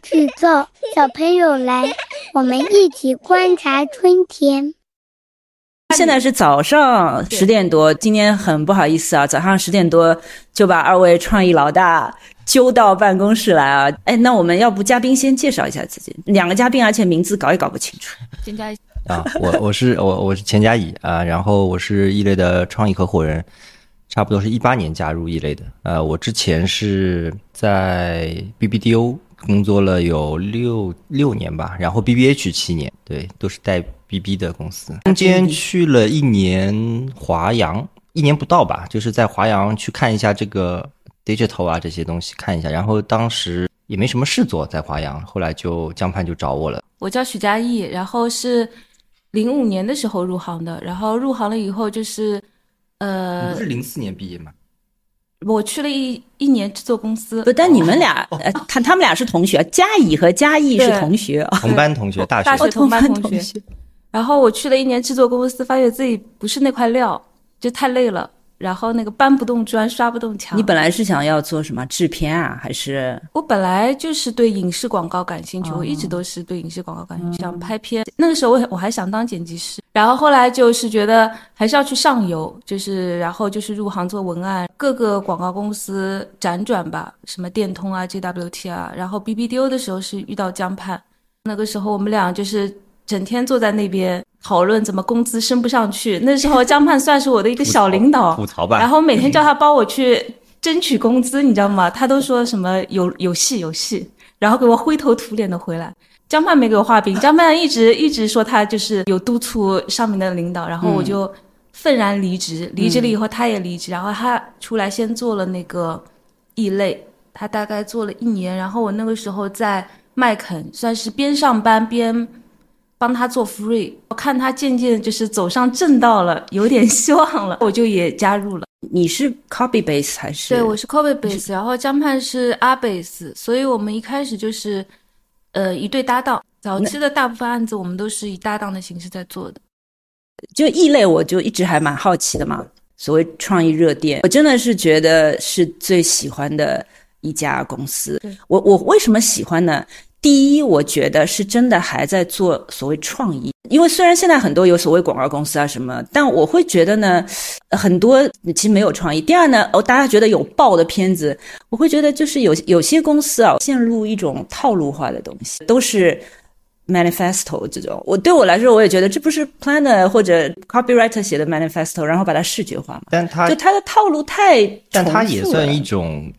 天制造，小朋友来，我们一起观察春天。现在是早上十点多，今天很不好意思啊，早上十点多就把二位创意老大揪到办公室来啊。哎，那我们要不嘉宾先介绍一下自己，两个嘉宾，而且名字搞也搞不清楚。先加一啊，我我是我我是钱嘉怡啊，然后我是易类的创意合伙人，差不多是一八年加入异类的。呃，我之前是在 BBDO 工作了有六六年吧，然后 BBH 七年，对，都是带 BB 的公司。中间去了一年华阳，一年不到吧，就是在华阳去看一下这个 digital 啊这些东西看一下，然后当时也没什么事做在华阳，后来就江畔就找我了。我叫许佳艺，然后是零五年的时候入行的，然后入行了以后就是，你呃不，是零四年毕业吗？我去了一一年制作公司。不，，但你们俩，呃，他他们俩是同学，嘉怡和嘉义是同学。啊。同班同学，大学。大学同班同同学。然后我去了一年制作公司，发现自己不是那块料，就太累了。然后那个搬不动砖，刷不动墙。你本来是想要做什么制片啊，还是我本来就是对影视广告感兴趣，哦我一直都是对影视广告感兴趣，想拍片。那个时候我我还想当剪辑师，然后后来就是觉得还是要去上游，就是然后就是入行做文案，各个广告公司辗转吧，什么电通啊、JWT 啊，然后 BBDO 的时候是遇到江畔，那个时候我们俩就是整天坐在那边讨论怎么工资升不上去。那时候 江盼算是我的一个小领导，吐槽吧。然后每天叫他帮我去争取工资，你知道吗？他都说什么有有戏有戏，然后给我灰头土脸的回来。江盼没给我画饼，江盼一直 一直说他就是有督促上面的领导，然后我就愤然离职。离职了以后，他也离职，然后他出来先做了那个异类，他大概做了一年，然后我那个时候在麦肯，算是边上班边帮他做 free，我看他渐渐就是走上正道了，有点希望了，我就也加入了。你是 copy base 还是？对，我是 copy base，然后江畔是 R base，所以我们一开始就是呃一对搭档。早期的大部分案子我们都是以搭档的形式在做的。就异类，我就一直还蛮好奇的嘛。所谓创意热点，我真的是觉得是最喜欢的一家公司对。我我为什么喜欢呢？第一，我觉得是真的还在做所谓创意，因为虽然现在很多有所谓广告公司啊什么，但我会觉得呢，呃很多其实没有创意。第二呢，哦，大家觉得有爆的片子，我会觉得就是有有些公司啊陷入一种套路化的东西，都是 manifesto 这种。我对我来说，我也觉得这不是 planner 或者 copywriter 写的 manifesto，然后把它视觉化嘛，但他就它的套路太但它也算一种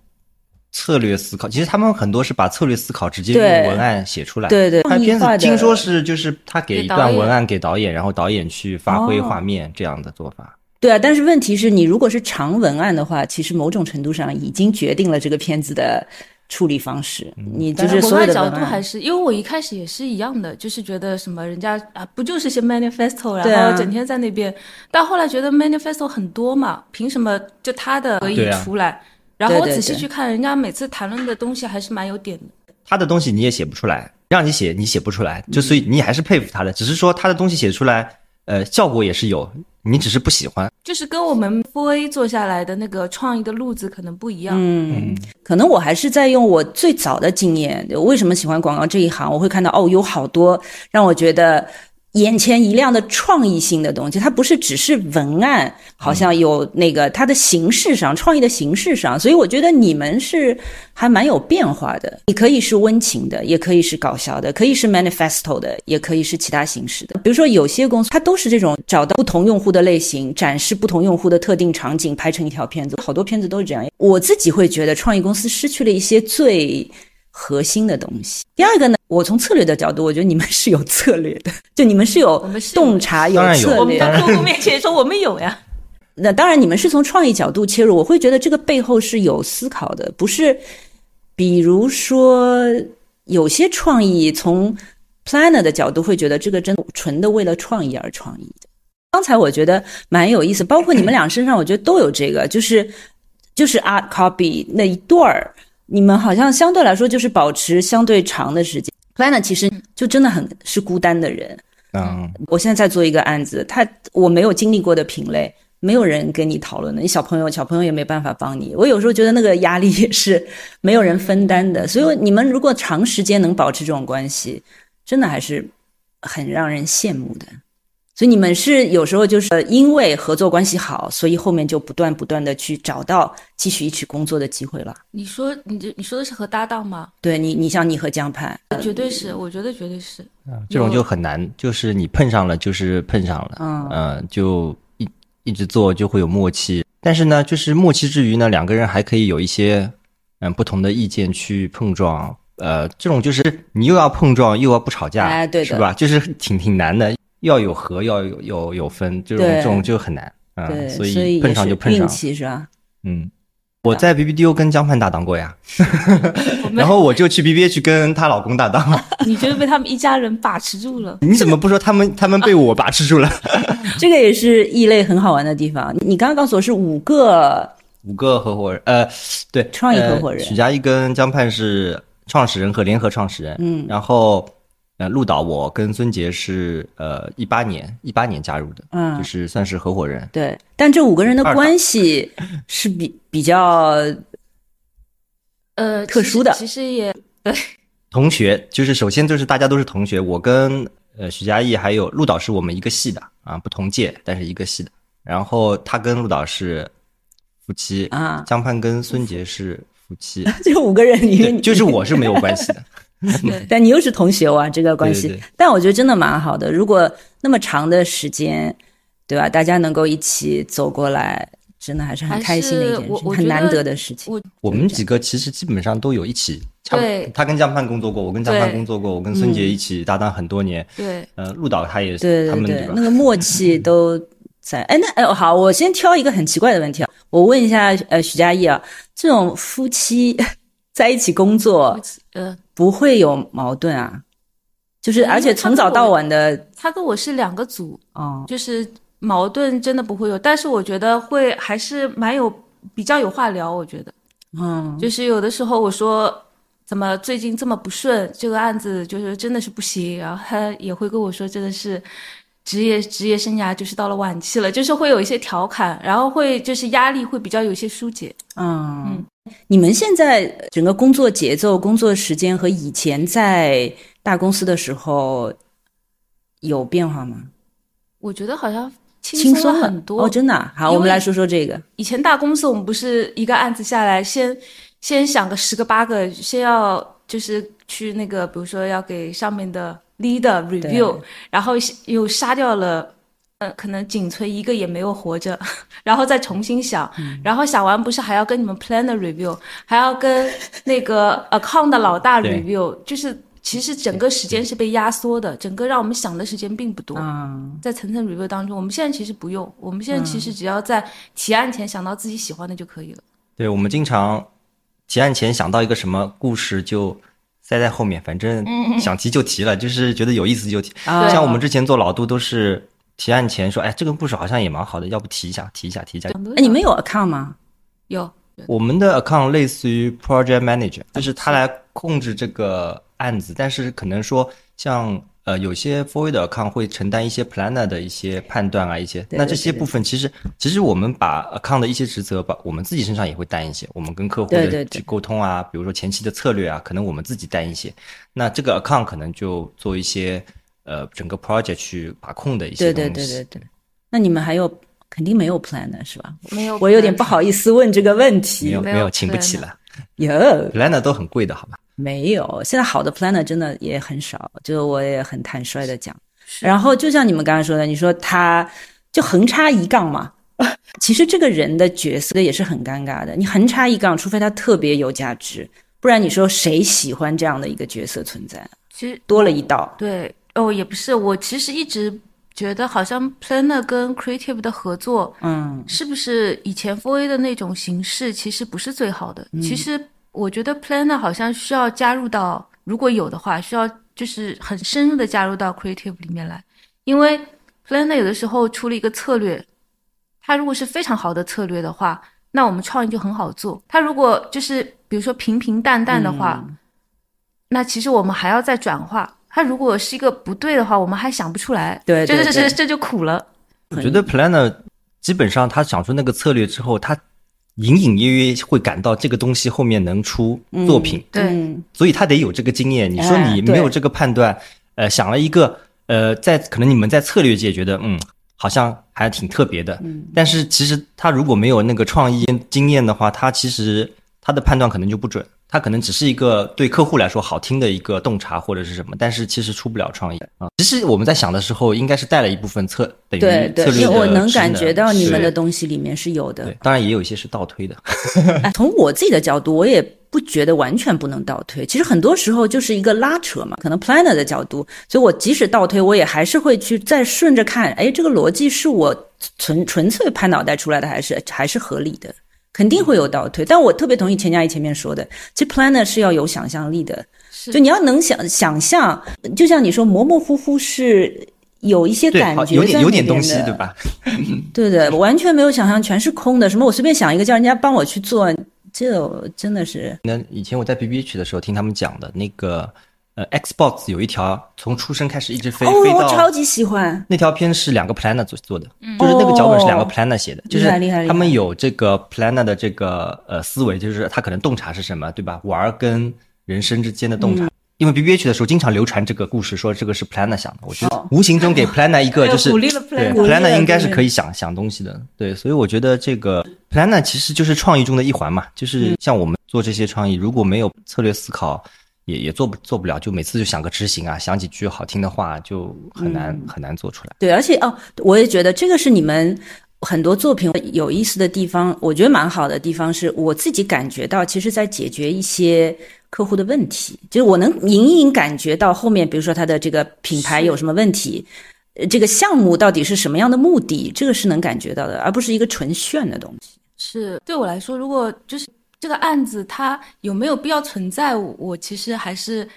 策略思考。其实他们很多是把策略思考直接用文案写出来。对对拍片子听说是就是他给一段文案给导演，然后导演去发挥哦画面这样的做法。对啊，但是问题是你如果是长文案的话，其实某种程度上已经决定了这个片子的处理方式。你就是文所有的角度还是因为我一开始也是一样的，就是觉得什么人家啊不就是些 manifesto，然后整天在那边，但后来觉得 manifesto 很多嘛，凭什么就他的可以出来？然后我仔细去看，人家每次谈论的东西还是蛮有点的。他的东西你也写不出来，让你写你写不出来，就所以你还是佩服他的，只是说他的东西写出来，呃，效果也是有，你只是不喜欢。就是跟我们 F A 做下来的那个创意的路子可能不一样。嗯，可能我还是在用我最早的经验。我为什么喜欢广告这一行？我会看到哦，有好多让我觉得眼前一亮的创意性的东西。它不是只是文案，好像有那个它的形式上，创意的形式上。所以我觉得你们是还蛮有变化的。你可以是温情的，也可以是搞笑的，可以是 manifesto 的，也可以是其他形式的。比如说有些公司，它都是这种找到不同用户的类型，展示不同用户的特定场景，拍成一条片子。好多片子都是这样。我自己会觉得创意公司失去了一些最核心的东西。第二个呢，我从策略的角度，我觉得你们是有策略的，就你们是有洞察、有策略我们。在客户面前说我们有呀，那当然，你们是从创意角度切入，我会觉得这个背后是有思考的，不是，比如说有些创意从 planner 的角度会觉得这个真纯的为了创意而创意的。刚才我觉得蛮有意思，包括你们俩身上，我觉得都有这个，就是就是 art copy 那一段儿，你们好像相对来说就是保持相对长的时间。Planner 其实就真的很是孤单的人，嗯，我现在在做一个案子，他我没有经历过的品类，没有人跟你讨论的，你小朋友小朋友也没办法帮你。我有时候觉得那个压力也是没有人分担的，所以你们如果长时间能保持这种关系，真的还是很让人羡慕的。所以你们是有时候就是呃因为合作关系好，所以后面就不断不断的去找到继续一起工作的机会了。你说你这你说的是和搭档吗？对你，你像你和江畔，绝对是，我觉得绝对是。这种就很难，就是你碰上了就是碰上了，嗯呃，就一一直做就会有默契。但是呢，就是默契之余呢，两个人还可以有一些嗯不同的意见去碰撞。呃，这种就是你又要碰撞又要不吵架，哎对的是吧？就是挺挺难的，要有合要有有有分，这种这种就很难啊、对，所所以碰上就碰上。运气是吧？嗯，我在 BBDO 跟江畔搭档过呀，然后我就去 BBA 去跟她老公搭档了。你觉得被他们一家人把持住了？你怎么不说他们他们被我把持住了？这个也是异类很好玩的地方。你刚刚告诉我是五个，五个合伙人，呃，对，创意合伙人呃许佳一跟江畔是创始人和联合创始人，嗯然后呃，陆导我跟孙杰是呃一八年一八年加入的，嗯就是算是合伙人。对，但这五个人的关系是比比较呃，特殊的其实其实也 同学就是首先就是大家都是同学，我跟呃许家毅还有陆导是我们一个系的啊，不同届但是一个系的。然后他跟陆导是夫妻啊江畔跟孙杰是夫妻，这五个人里对，面，就是我是没有关系的。对 但你又是同学哇，这个关系。对对对但我觉得真的蛮好的，如果那么长的时间，对吧？大家能够一起走过来，真的还是很开心的一件事，很难得得的事情。我我们几个其实基本上都有一起，对他跟江畔工作过，我跟江畔工作过，我跟孙杰一起搭档很多年。对呃，陆导他也是，对对他们？对那个默契都在。哎，那哎好，我先挑一个很奇怪的问题啊，我问一下呃许佳艺啊，这种夫妻在一起工作呃，不会有矛盾啊？就是而且从早到晚的他跟我是两个组，哦，就是矛盾真的不会有，但是我觉得会还是蛮有比较有话聊。我觉得嗯，就是有的时候我说怎么最近这么不顺，这个案子就是真的是不行，然后他也会跟我说真的是。职业职业生涯就是到了晚期了，就是会有一些调侃，然后会就是压力会比较有一些疏解。嗯，你们现在整个工作节奏、工作时间和以前在大公司的时候有变化吗？我觉得好像轻轻松松了了很多哦，真的啊、好，我们来说说这个。以前大公司我们不是一个案子下来，先先想个十个八个，先要就是去那个，比如说要给上面的 leader review，然后又杀掉了。呃，可能仅存一个也没有活着，然后再重新想，然后想完不是还要跟你们 planner review，还要跟那个 account 的老大 review，就是其实整个时间是被压缩的，整个让我们想的时间并不多。嗯，在层层 review 当中，我们现在其实不用，我们现在其实只要在提案前想到自己喜欢的就可以了。对，我们经常提案前想到一个什么故事就塞在后面，反正想提就提了，就是觉得有意思就提。啊像我们之前做老杜都是提案前说，哎，这个故事好像也蛮好的，要不提一下，提一下，提一下。哎，你们有 account 吗？有我们的 account 类似于 project manager，就是他来控制这个案子，但是可能说像呃有些 forward account 会承担一些 planner 的一些判断啊，一些对对那这些部分其实其实我们把 account 的一些职责，把我们自己身上也会担一些，我们跟客户对对对的去沟通啊，比如说前期的策略啊，可能我们自己担一些，那这个 account 可能就做一些呃整个 project 去把控的一些东西。对对对对。那你们还有肯定没有 planner 是吧？没有？我有点不好意思问这个问题。没有没有，请不起了有，planner 都很贵的，好吧？没有？现在好的 planner 真的也很少，就我也很坦率的讲。然后就像你们刚刚说的，你说他就横插一杠嘛，其实这个人的角色也是很尴尬的。你横插一杠，除非他特别有价值，不然你说谁喜欢这样的一个角色存在？其实多了一道，对哦，也不是，我其实一直觉得好像 planner 跟 creative 的合作，嗯，是不是以前 4A 的那种形式其实不是最好的？其实我觉得 planner 好像需要加入到，如果有的话，需要就是很深入的加入到 creative 里面来，因为 planner 有的时候出了一个策略，它如果是非常好的策略的话，那我们创意就很好做。它如果就是比如说平平淡淡的话，那其实我们还要再转化。它如果是一个不对的话，我们还想不出来，对对对这这这这就苦了。我觉得 planner 基本上他想出那个策略之后，他隐隐约约会感到这个东西后面能出作品，对。嗯所以他得有这个经验。你说你没有这个判断，呃，想了一个，呃，在可能你们在策略界觉得，嗯，好像还挺特别的，嗯。但是其实他如果没有那个创意经验的话，他其实他的判断可能就不准，他可能只是一个对客户来说好听的一个洞察或者是什么，但是其实出不了创意啊。其实我们在想的时候，应该是带了一部分策等于对因为我能感觉到你们的东西里面是有的对。，当然也有一些是倒推的。哎，从我自己的角度，我也不觉得完全不能倒推。其实很多时候就是一个拉扯嘛，可能 planner 的角度，所以我即使倒推，我也还是会去再顺着看，哎，这个逻辑是我纯纯粹拍脑袋出来的，还是还是合理的？肯定会有倒退，但我特别同意钱嘉怡前面说的，其实 planner 是要有想象力的，是就你要能想想象，就像你说模模糊糊是有一些感觉有点有点东西，对吧？对对，我完全没有想象，全是空的。什么我随便想一个，叫人家帮我去做，这真的是那以前我在 BBH 的时候听他们讲的那个，呃，Xbox 有一条从出生开始一直飞、哦，飞到我超级喜欢。那条片是两个 planner 做做的，就是那个脚本是两个 planner 写的，就是他们有这个 planner 的这个呃思维，就是他可能洞察是什么，对吧？玩儿跟人生之间的洞察。嗯。因为 BBH 的时候经常流传这个故事，说这个是 planner 想的，我觉得无形中给 planner 一个就是鼓励了 planner 对 planner 应该是可以想想东西的，对，所以我觉得这个 planner 其实就是创意中的一环嘛，就是像我们做这些创意，如果没有策略思考，也也做不做不了，就每次就想个执行啊，想几句好听的话，就很难、很难做出来。对，而且哦，我也觉得这个是你们很多作品有意思的地方，我觉得蛮好的地方是我自己感觉到，其实在解决一些客户的问题，就是我能隐隐感觉到后面，比如说他的这个品牌有什么问题。呃这个项目到底是什么样的目的？这个是能感觉到的，而不是一个纯炫的东西。是对我来说，如果就是这个案子它有没有必要存在，我我其实还是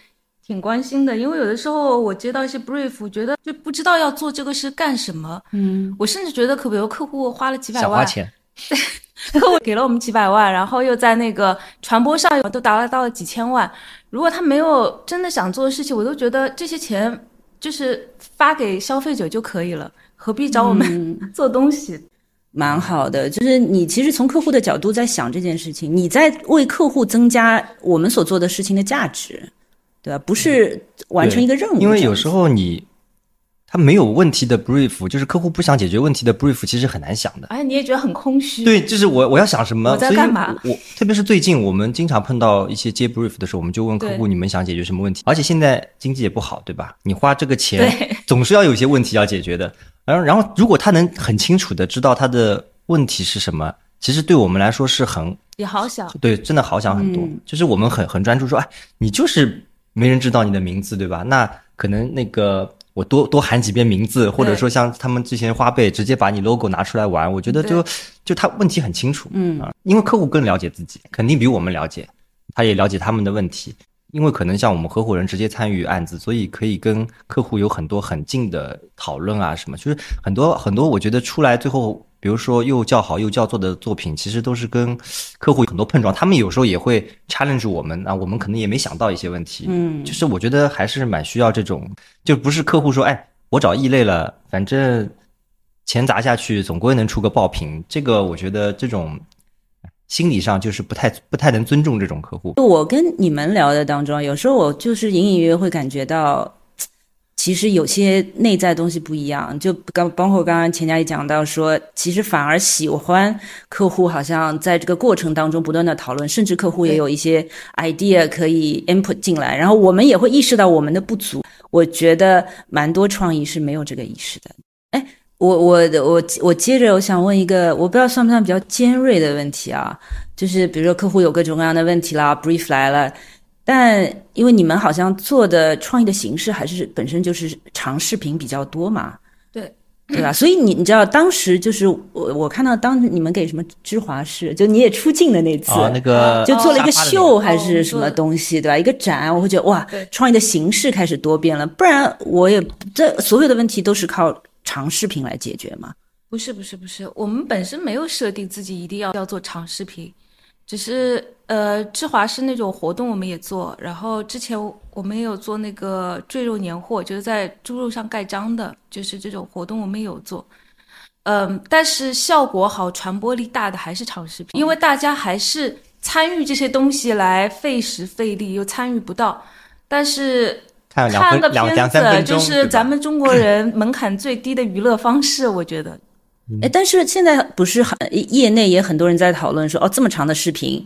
挺关心的，因为有的时候我接到一些 brief，我觉得就不知道要做这个是干什么。嗯，我甚至觉得，可比如客户花了几百万，想花钱，客户给了我们几百万，然后又在那个传播上都达到了几千万。如果他没有真的想做的事情，我都觉得这些钱就是发给消费者就可以了，何必找我们 做东西？蛮好的，就是你其实从客户的角度在想这件事情，你在为客户增加我们所做的事情的价值，对吧？不是完成一个任务。因为有时候你他没有问题的 brief，就是客户不想解决问题的 brief，其实很难想的。哎，你也觉得很空虚。对，就是我我要想什么，我在干嘛我特别是最近我们经常碰到一些接 brief 的时候，我们就问客户你们想解决什么问题？而且现在经济也不好，对吧？你花这个钱总是要有些问题要解决的。然后然后如果他能很清楚的知道他的问题是什么，其实对我们来说是很也好想。对，真的好想很多。嗯就是我们很很专注说，哎，你就是没人知道你的名字，对吧？那可能那个我多多喊几遍名字，或者说像他们之前花呗直接把你 logo 拿出来玩，我觉得就就他问题很清楚，嗯啊，因为客户更了解自己，肯定比我们了解，他也了解他们的问题。因为可能像我们合伙人直接参与案子，所以可以跟客户有很多很近的讨论啊，什么就是很多很多，我觉得出来最后，比如说又叫好又叫座的作品，其实都是跟客户有很多碰撞，他们有时候也会 challenge 我们啊，我们可能也没想到一些问题，嗯。就是我觉得还是蛮需要这种，就不是客户说，哎，我找异类了，反正钱砸下去总归能出个爆品，这个我觉得这种心理上就是不太不太能尊重这种客户。就我跟你们聊的当中，有时候我就是隐隐约约会感觉到，其实有些内在东西不一样。就刚包括刚刚钱佳怡讲到说，其实反而喜欢客户，好像在这个过程当中不断的讨论，甚至客户也有一些 idea 可以 input 进来，然后我们也会意识到我们的不足。我觉得蛮多创意是没有这个意识的。哎，我我我我接着我想问一个，我不知道算不算比较尖锐的问题啊？就是比如说客户有各种各样的问题啦，brief 来了，但因为你们好像做的创意的形式还是本身就是长视频比较多嘛，对对吧？所以你你知道当时就是我我看到当你们给什么芝华士，就你也出镜的那次，啊，那个就做了一个秀还是什么东西，对吧？一个展，我会觉得哇，创意的形式开始多变了，不然我也这所有的问题都是靠长视频来解决吗。不是不是不是，我们本身没有设定自己一定要要做长视频，只是呃，芝华士那种活动我们也做，然后之前我们也有做那个赘肉年货，就是在猪肉上盖章的，就是这种活动我们也有做。嗯，但是效果好、传播力大的还是长视频，因为大家还是参与这些东西来费时费力，又参与不到。但是看两分看个两两片子，三分钟，就是咱们中国人门槛最低的娱乐方式，我觉得。哎，但是现在不是很业内也很多人在讨论说，哦，这么长的视频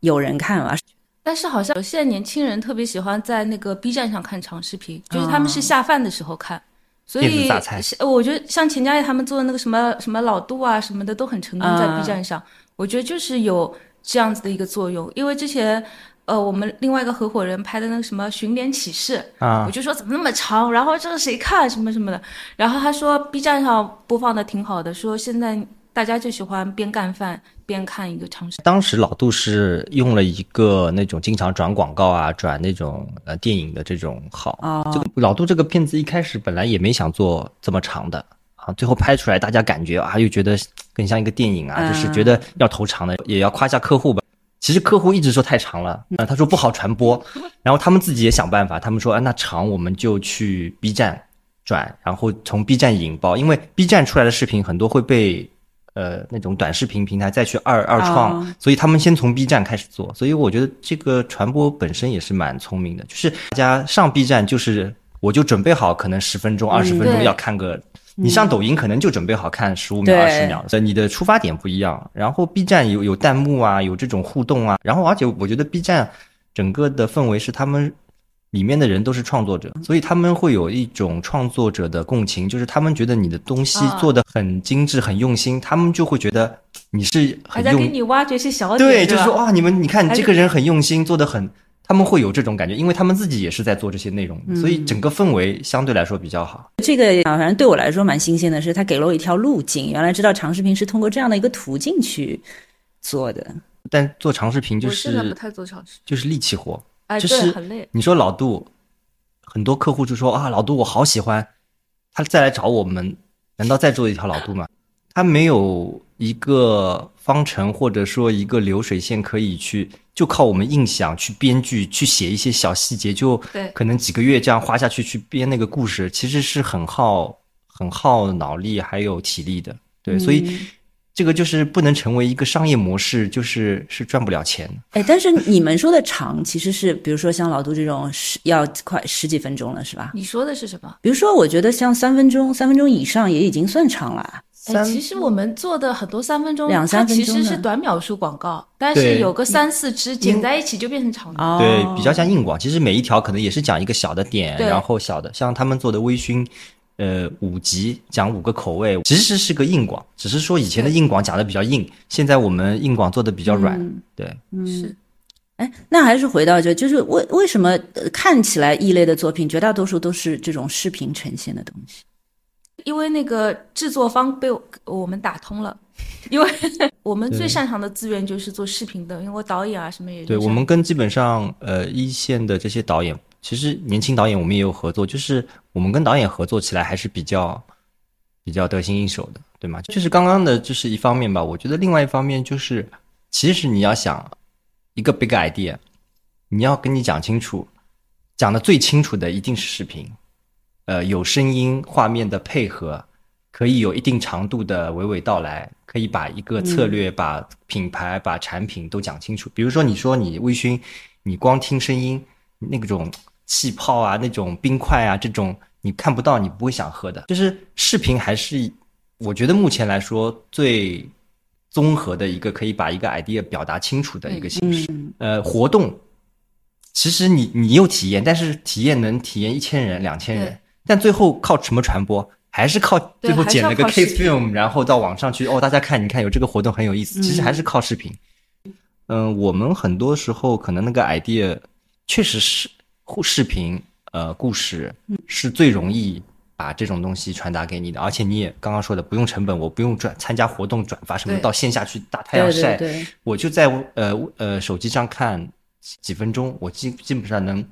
有人看吗？但是好像有现在年轻人特别喜欢在那个 B 站上看长视频，就是他们是下饭的时候看，所电子以榨菜我觉得像钱嘉译他们做的那个什么什么老杜啊什么的都很成功在啊 B 站上，我觉得就是有这样子的一个作用。因为之前呃我们另外一个合伙人拍的那个什么《寻脸启事》，啊我，就说怎么那么长，然后这个谁看什么什么的，然后他说 B 站上播放的挺好的，说现在大家就喜欢边干饭边看一个长视频。当时老杜是用了一个那种经常转广告啊、转那种呃电影的这种号。啊这个老杜这个片子一开始本来也没想做这么长的啊，最后拍出来大家感觉啊又觉得更像一个电影啊，嗯就是觉得要投长的，也要夸一下客户吧。其实客户一直说太长了，啊，他说不好传播，然后他们自己也想办法，他们说啊那长我们就去 B 站转，然后从 B 站引爆，因为 B 站出来的视频很多会被呃那种短视频平台再去二二创，哦。所以他们先从 B 站开始做，所以我觉得这个传播本身也是蛮聪明的，就是大家上 B 站就是我就准备好可能十分钟、二十分钟要看个。你上抖音可能就准备好看十五秒、对二十秒，所以你的出发点不一样。然后 B 站有有弹幕啊，有这种互动啊，然后而且我觉得 B 站整个的氛围是他们里面的人都是创作者，所以他们会有一种创作者的共情，就是他们觉得你的东西啊做的很精致、很用心，他们就会觉得你是还在给很用你挖掘些小点，对，就是说哇，你们你看你这个人很用心，做的很，他们会有这种感觉，因为他们自己也是在做这些内容，所以整个氛围相对来说比较好。这个啊，反正对我来说蛮新鲜的是，他给了我一条路径，原来知道长视频是通过这样的一个途径去做的。但做长视频就我现在不是太做长视频，就是力气活。哎，就是很累。你说老杜，很多客户就说啊，老杜我好喜欢，他再来找我们，难道再做一条老杜吗？他没有一个方程或者说一个流水线可以去，就靠我们硬想去编剧去写一些小细节，就可能几个月这样花下去去编那个故事，其实是很耗很耗脑力还有体力的。对，所以这个就是不能成为一个商业模式，就是是赚不了钱。哎，但是你们说的长，其实是比如说像老杜这种十要快十几分钟了，是吧？你说的是什么？比如说，我觉得像三分钟、三分钟以上也已经算长了。其实我们做的很多三分钟，两三分钟其实是短秒数广告，但是有个三四支剪在一起就变成长的。哦，对，比较像硬广。其实每一条可能也是讲一个小的点，然后小的，像他们做的微醺，呃，五集讲五个口味，其实是个硬广，只是说以前的硬广讲的比较硬，现在我们硬广做的比较软。嗯对，是哎，那还是回到这，就是为为什么呃看起来异类的作品，绝大多数都是这种视频呈现的东西？因为那个制作方被我我们打通了，因为 我们最擅长的资源就是做视频的，因为我导演啊什么也对我们跟基本上呃一线的这些导演，其实年轻导演我们也有合作，就是我们跟导演合作起来还是比较比较得心应手的，对吗？就是刚刚的这是一方面吧，我觉得另外一方面就是，其实你要想一个 big idea，你要跟你讲清楚，讲的最清楚的一定是视频，呃，有声音画面的配合，可以有一定长度的娓娓道来，可以把一个策略、把品牌、把产品都讲清楚。比如说，你说你微醺，你光听声音，那种气泡啊，那种冰块啊，这种你看不到，你不会想喝的。就是视频还是我觉得目前来说最综合的一个可以把一个 idea 表达清楚的一个形式。嗯，呃，活动其实你你有体验，但是体验能体验一千人、两千人对，但最后靠什么传播？还是靠最后剪了个 case film，然后到网上去哦，大家看，你看有这个活动很有意思。其实嗯还是靠视频。嗯，我们很多时候可能那个 idea 确实是互视频呃故事嗯是最容易把这种东西传达给你的，而且你也刚刚说的不用成本，我不用转参加活动转发什么，到线下去大太阳晒，对对对，我就在呃呃手机上看几分钟，我基基本上能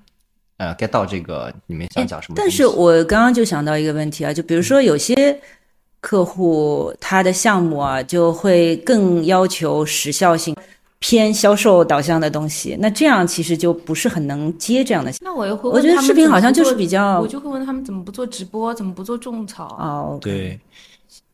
呃 get 到这个你们想讲什么。但是我刚刚就想到一个问题啊，就比如说有些客户他的项目啊，就会更要求时效性。偏销售导向的东西，那这样其实就不是很能接这样的。那我又会问我觉得他们视频好像就是比较我就会问他们怎么不做直播，怎么不做种草？哦，对，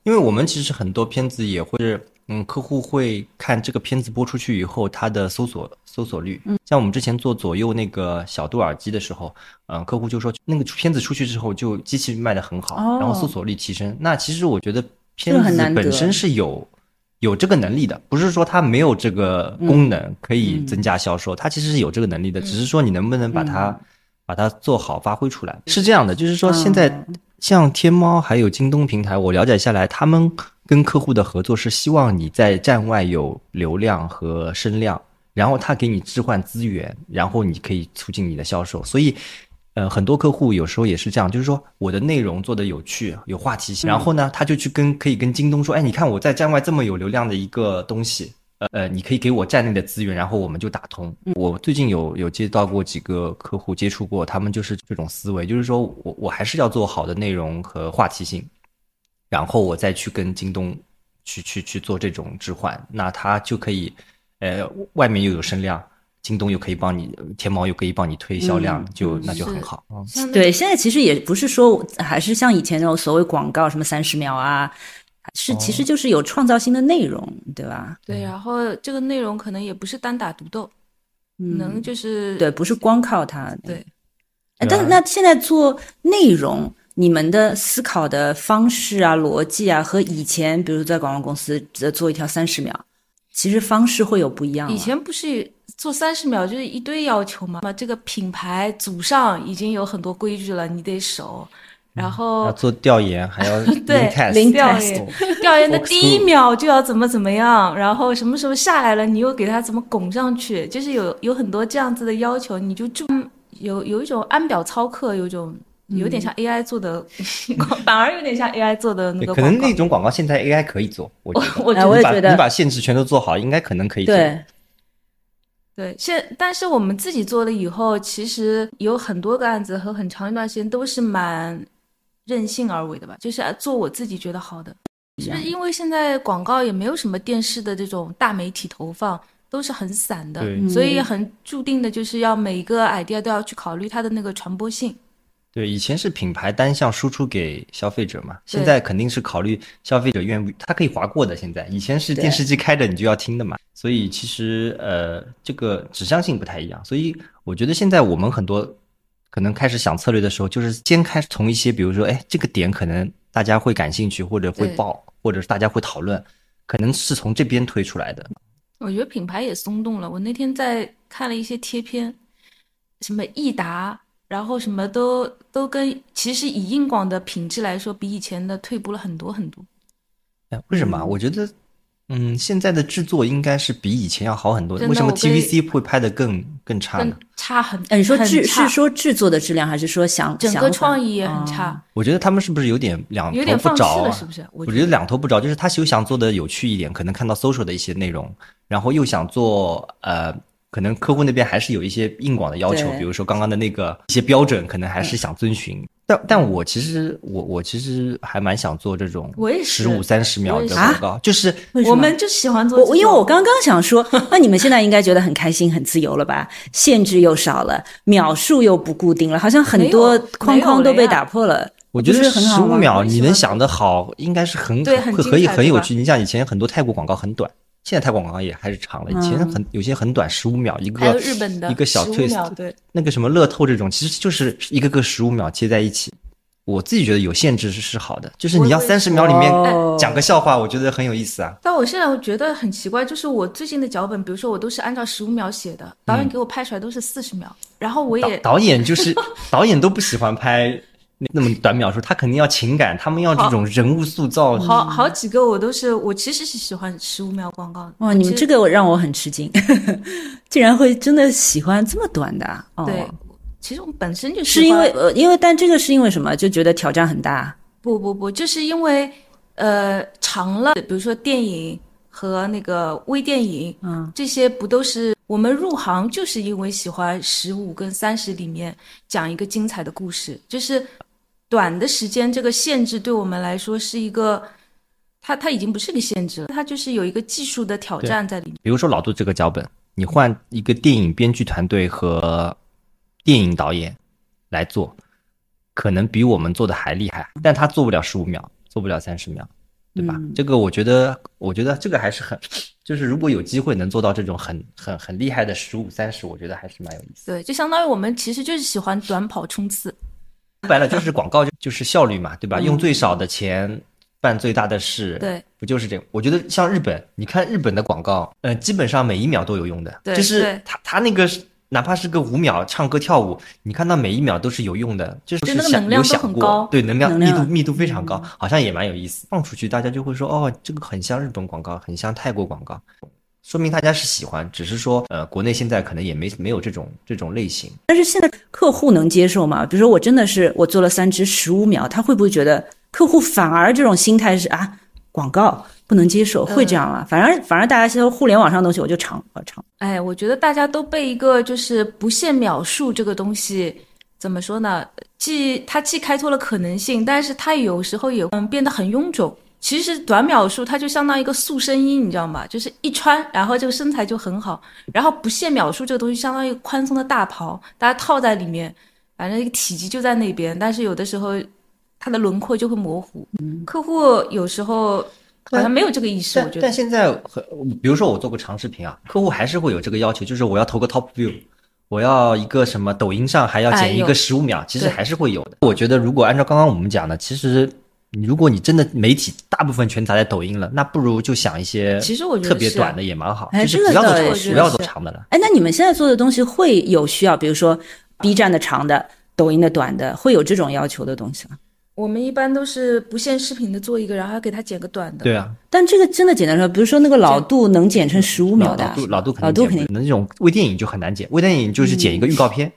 因为我们其实很多片子也会是，嗯，客户会看这个片子播出去以后，它的搜索搜索率。嗯，像我们之前做左右那个小度耳机的时候，嗯，客户就说那个片子出去之后，就机器卖的很好，哦。然后搜索率提升。那其实我觉得片子本身是有有这个能力的，不是说它没有这个功能可以增加销售，它其实是有这个能力的，只是说你能不能把它、把它做好发挥出来。是这样的，就是说现在嗯。像天猫还有京东平台，我了解下来，他们跟客户的合作是希望你在站外有流量和声量，然后他给你置换资源，然后你可以促进你的销售。所以，呃，很多客户有时候也是这样，就是说我的内容做的有趣、有话题性，然后呢，他就去跟可以跟京东说，哎，你看我在站外这么有流量的一个东西。呃呃，你可以给我站内的资源，然后我们就打通。我最近有有接到过几个客户接触过，他们就是这种思维，就是说我我还是要做好的内容和话题性，然后我再去跟京东去去去做这种置换，那它就可以，呃，外面又有声量，京东又可以帮你，天猫又可以帮你推销量，就那就很好。对，现在其实也不是说还是像以前那种所谓广告什么三十秒啊，是其实就是有创造性的内容，对吧？对，然后这个内容可能也不是单打独斗，嗯，能就是对，不是光靠它。对但那现在做内容，你们的思考的方式啊、逻辑啊，和以前比如在广告公司呃做一条三十秒，其实方式会有不一样。以前不是做三十秒就是一堆要求嘛？这个品牌祖上已经有很多规矩了，你得守。然要后做调研，还要 对 link test 零调研调研的第一秒就要怎么怎么样，然后什么时候下来了，你又给他怎么拱上去，就是有有很多这样子的要求，你就注有有一种按表操课，有一种有点像 AI 做的，反而有点像 AI 做的那个。可能那种广告现在 AI 可以做，我觉得。我哎觉得我也觉得你把限制全都做好，应该可能可以做。对，对，现但是我们自己做了以后，其实有很多个案子和很长一段时间都是蛮任性而为的吧，就是做我自己觉得好的。是不是因为现在广告也没有什么电视的这种大媒体投放，都是很散的，所以很注定的就是要每一个 idea 都要去考虑它的那个传播性。对，以前是品牌单向输出给消费者嘛，现在肯定是考虑消费者愿不，他可以划过的。现在以前是电视机开着你就要听的嘛，所以其实呃这个指向性不太一样。所以我觉得现在我们很多可能开始想策略的时候，就是先开始从一些比如说，哎，这个点可能大家会感兴趣，或者会对爆，或者是大家会讨论，可能是从这边推出来的。我觉得品牌也松动了。我那天在看了一些贴片，什么益达，然后什么都都跟其实以硬广的品质来说，比以前的退步了很多很多。哎，为什么啊？我觉得，嗯，现在的制作应该是比以前要好很多。为什么 TVC 会拍的更更差更呢？差很，哎，你说制是说制作的质量，还是说想整个创意也很哦差，我觉得他们是不是有点两头有点放弃不着是不是？我我觉得两头不着，就是他又想做的有趣一点，可能看到 social 的一些内容，然后又想做呃，可能客户那边还是有一些硬广的要求，比如说刚刚的那个一些标准，可能还是想遵循。但但我其实我我其实还蛮想做这种我也是十五三十秒的广告，就是我们就喜欢做我。因为我刚刚想说，那你们现在应该觉得很开心、很自由了吧？限制又少了，秒数又不固定了，好像很多框框都被打破了。我觉得十五秒你能想得好，应该是很对很可以很有趣。你像以前很多泰国广告很短，现在泰国广告也还是长了，以前很有些很短，十五秒一还有个日本的一个小15 twist，对，那个什么乐透这种，其实就是一个个十五秒接在一起。我自己觉得有限制是是好的，就是你要三十秒里面哦讲个笑话，我觉得很有意思啊。但我现在我觉得很奇怪，就是我最近的脚本，比如说我都是按照十五秒写的，导演给我拍出来都是四十秒，然后我也导导演就是 导演都不喜欢拍那那么短秒数，他肯定要情感，他们要这种人物塑造。好好几个我都是，我其实是喜欢十五秒广告的。哇，你们这个个让我很吃惊，竟然会真的喜欢这么短的啊、哦。对，其实我们本身就是因为呃，因为但这个是因为什么？就觉得挑战很大。不不不，就是因为呃长了，比如说电影和那个微电影，嗯，这些不都是我们入行就是因为喜欢十五跟三十里面讲一个精彩的故事，就是短的时间这个限制对我们来说是一个，它它已经不是个限制了，它就是有一个技术的挑战在里面。比如说老杜这个脚本，你换一个电影编剧团队和电影导演来做，可能比我们做的还厉害，但他做不了十五秒，做不了三十秒。对吧？嗯这个我觉得，我觉得这个还是很，就是如果有机会能做到这种很很很厉害的十五三十，我觉得还是蛮有意思。对，就相当于我们其实就是喜欢短跑冲刺。说白了就是广告 就就是效率嘛，对吧？嗯用最少的钱办最大的事，对，不就是这个？我觉得像日本，你看日本的广告，呃，基本上每一秒都有用的，对就是对他他那个哪怕是个五秒唱歌跳舞，你看到每一秒都是有用的，就是那个想能量都有想过很高对，能量密度密度非常高，好像也蛮有意思。放出去大家就会说，哦，这个很像日本广告，很像泰国广告。说明大家是喜欢，只是说，呃，国内现在可能也没没有这种这种类型。但是现在客户能接受吗？比如说我真的是我做了三支十五秒，他会不会觉得客户反而这种心态是啊广告不能接受，会这样吗？反而反而大家现在互联网上的东西我就长我长，哎，我觉得大家都被一个就是不限秒数这个东西怎么说呢？既它既开拓了可能性，但是它有时候也嗯变得很臃肿。其实短秒数它就相当于一个塑身衣，你知道吗？就是一穿，然后这个身材就很好。然后不限秒数这个东西相当于宽松的大袍，大家套在里面，反正一个体积就在那边，但是有的时候它的轮廓就会模糊。客户有时候好像没有这个意识，我觉得但但。现在很，比如说我做个长视频啊，客户还是会有这个要求，就是我要投个 top view，我要一个什么抖音上还要剪一个十五秒，其实还是会有的。我觉得如果按照刚刚我们讲的，其实你如果你真的媒体大部分全砸在抖音了，那不如就想一些其实我觉得特别短的也蛮好，哎就是不要做长不要做长的了。哎，那你们现在做的东西会有需要，比如说 B 站的长的，抖音的短的，会有这种要求的东西吗？我们一般都是不限视频的做一个，然后给他剪个短的。对啊，但这个真的简单说，比如说那个老杜能剪成十五秒的啊，老杜老杜肯老杜肯定定剪。那种微电影就很难剪，微电影就是剪一个预告片，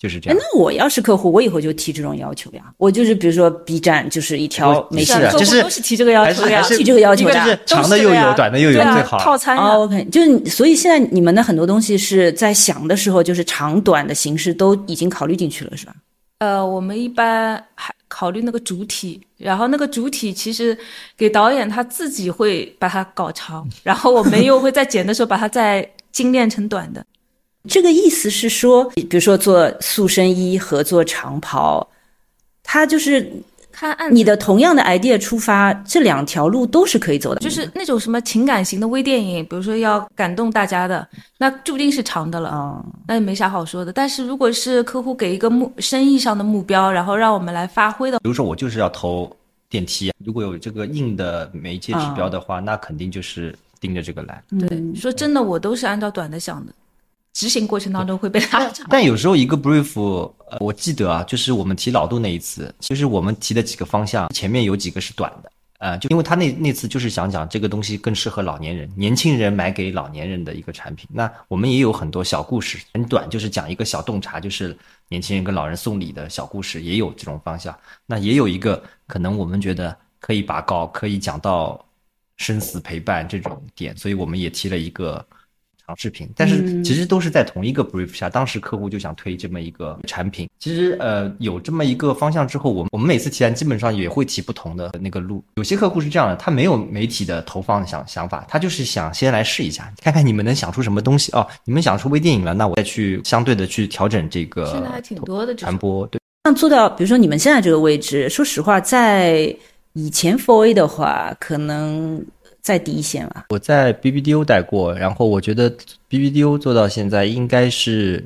就是这哎，样。那我要是客户，我以后就提这种要求呀。我就是比如说 B 站就是一条我没客户是啊就是都是提这个要求的呀提这个要求的就是都长的又有，短的又有对啊最好。套餐，OK，就是你所以现在你们的很多东西是在想的时候，就是长短的形式都已经考虑进去了，是吧？呃，我们一般还考虑那个主体，然后那个主体其实给导演他自己会把它搞长，然后我们又会在剪的时候把它再精炼成短的。这个意思是说，比如说做塑身衣和做长袍，它就是看按你的同样的 idea 出发，这两条路都是可以走的。就是那种什么情感型的微电影，比如说要感动大家的，那注定是长的了。啊、那也没啥好说的。但是如果是客户给一个目生意上的目标，然后让我们来发挥的，比如说我就是要投电梯，如果有这个硬的媒介指标的话，那肯定就是盯着这个来。对，说真的，我都是按照短的想的，执行过程当中会被拉长。但有时候一个 brief，呃，我记得啊，就是我们提老杜那一次，就是我们提的几个方向，前面有几个是短的，呃，就因为他那那次就是想讲这个东西更适合老年人，年轻人买给老年人的一个产品。那我们也有很多小故事，很短，就是讲一个小洞察，就是年轻人跟老人送礼的小故事，也有这种方向。那也有一个可能我们觉得可以拔高，可以讲到生死陪伴这种点，所以我们也提了一个长视频，但是其实都是在同一个 brief 下，当时客户就想推这么一个产品。其实呃有这么一个方向之后，我们我们每次提案基本上也会提不同的那个路。有些客户是这样的，他没有媒体的投放想想法，他就是想先来试一下，看看你们能想出什么东西哦。你们想出微电影了，那我再去相对的去调整这个现在还挺多的。传播。对，像做到，比如说你们现在这个位置，说实话，在以前 FOA 的话，可能在第一线吧。我在 BBDO 待过，然后我觉得 BBDO 做到现在应该是，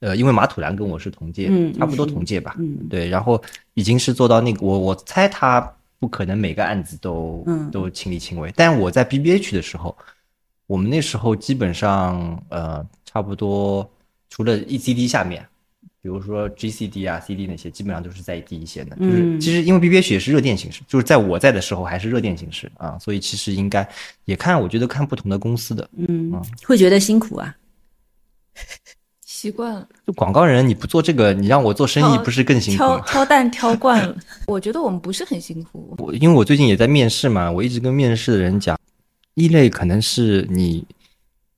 呃，因为马土兰跟我是同届，嗯差不多嗯同届吧，嗯对，然后已经是做到那个，我我猜他不可能每个案子都、嗯都亲力亲为，但我在 BBH 的时候，我们那时候基本上呃差不多除了 ECD 下面。比如说 GCD 啊、CD 那些，基本上都是在第一线的。就是嗯其实因为 BBH 也是热电形式，就是在我在的时候还是热电形式啊，所以其实应该也看，我觉得看不同的公司的。嗯，会觉得辛苦啊。习惯了，就广告人，你不做这个，你让我做生意不是更辛苦挑？挑担挑惯了。我觉得我们不是很辛苦，我因为我最近也在面试嘛，我一直跟面试的人讲，一类可能是你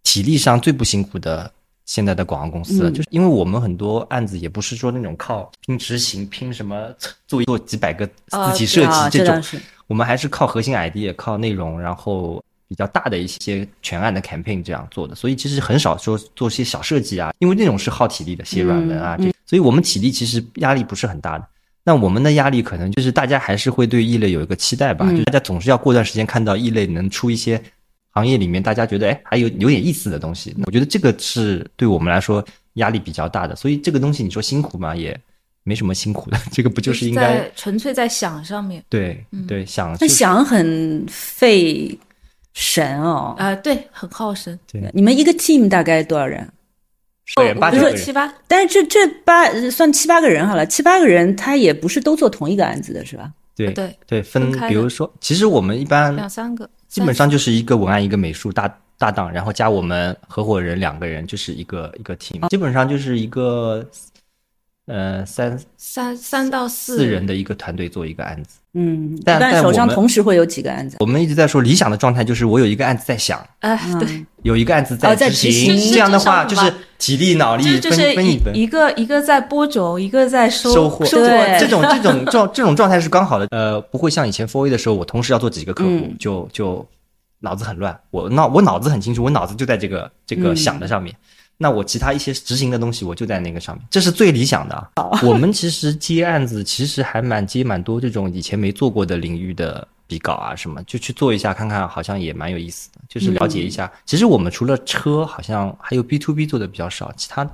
体力上最不辛苦的现在的广告公司了，嗯就是因为我们很多案子也不是说那种靠拼执行、拼什么做做几百个啊字体设啊计这种。我们还是靠核心 idea、靠内容，然后比较大的一些全案的 campaign 这样做的，所以其实很少说做些小设计啊，因为那种是耗体力的，写软文啊，嗯这，所以我们体力其实压力不是很大的。那我们的压力可能就是大家还是会对异类有一个期待吧，嗯就大家总是要过段时间看到异类能出一些行业里面大家觉得哎还有有点意思的东西。我觉得这个是对我们来说压力比较大的，所以这个东西你说辛苦嘛，也没什么辛苦的，这个不就是应该在纯粹在想上面。对嗯对想那就是想很费神哦。啊、对，很耗神。对你们一个 team 大概多少人？十个人八九个人，七八，但是这这八算七八个人好了，七八个人他也不是都做同一个案子的是吧？对对，对分分开，比如说，其实我们一般两三个，基本上就是一个文案一个美术搭搭档，然后加我们合伙人两个人，就是一个一个 team，基本上就是一个呃三三三到四四人的一个团队做一个案子。嗯，但手上同时会有几个案子？我们一直在说理想的状态就是我有一个案子在想，哎，嗯对，有一个案子哦在执执行这样的话就是是体力脑力分分一分。一个一个在播种，一个在收收获，收对这种这种 状这种状态是刚好的，呃，不会像以前 for a 的时候，我同时要做几个客户，嗯就就脑子很乱。我脑我脑子很清楚，我脑子就在这个这个嗯想的上面。那我其他一些执行的东西，我就在那个上面，这是最理想的啊。我们其实接案子，其实还蛮接蛮多这种以前没做过的领域的比稿啊什么，就去做一下看看，好像也蛮有意思的，就是了解一下。其实我们除了车，好像还有 B to B 做的比较少，其他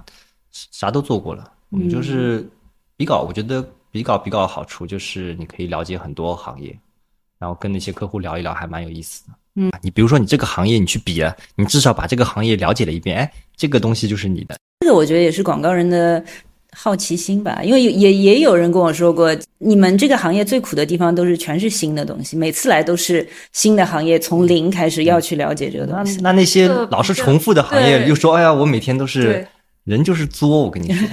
啥都做过了。我们就是比稿，我觉得比稿比稿的好处就是你可以了解很多行业，然后跟那些客户聊一聊，还蛮有意思的。嗯，你比如说你这个行业你去比了，你至少把这个行业了解了一遍，哎，这个东西就是你的。这个我觉得也是广告人的好奇心吧，因为有也也有人跟我说过，你们这个行业最苦的地方都是全是新的东西，每次来都是新的行业，从零开始要去了解这个东西。那那些老是重复的行业，又说哎呀，我每天都是人就是作，我跟你说，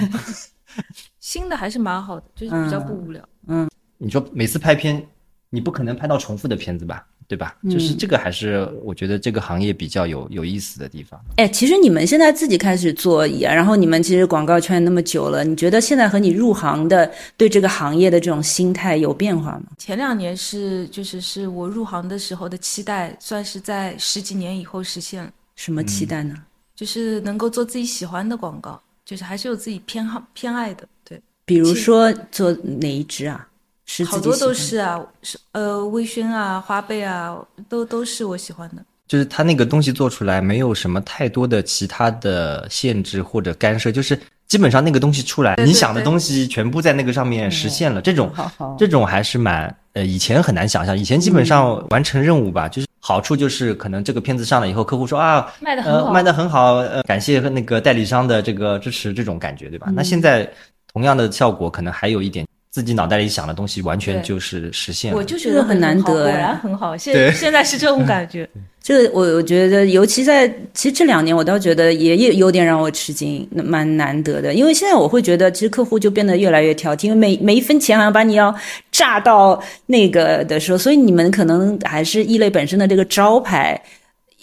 新的还是蛮好的，就是比较不无聊。嗯你说每次拍片，你不可能拍到重复的片子吧？对吧？就是这个还是我觉得这个行业比较有有意思的地方。哎，其实你们现在自己开始做也，然后你们其实广告圈那么久了，你觉得现在和你入行的对这个行业的这种心态有变化吗？前两年是就是是我入行的时候的期待，算是在十几年以后实现了，什么期待呢？就是能够做自己喜欢的广告，就是还是有自己偏好偏爱的。对，比如说做哪一支啊？是好多都是啊，是呃微醺啊、花呗啊，都都是我喜欢的。就是它那个东西做出来没有什么太多的其他的限制或者干涉，就是基本上那个东西出来，对对你想的东西全部在那个上面实现了。这种这种还是蛮呃，以前很难想象，以前基本上完成任务吧，就是好处就是可能这个片子上了以后，客户说啊，卖的很好呃，卖得很好，呃，感谢那个代理商的这个支持，这种感觉，对吧？那现在同样的效果，可能还有一点自己脑袋里想的东西，完全就是实现了。我就觉得很难得果然很好。现对现在是这种感觉。这个我我觉得，尤其在其实这两年，我倒觉得也也有点让我吃惊，那蛮难得的。因为现在我会觉得，其实客户就变得越来越挑剔，因为每每一分钱好像把你要炸到那个的时候，所以你们可能还是异类本身的这个招牌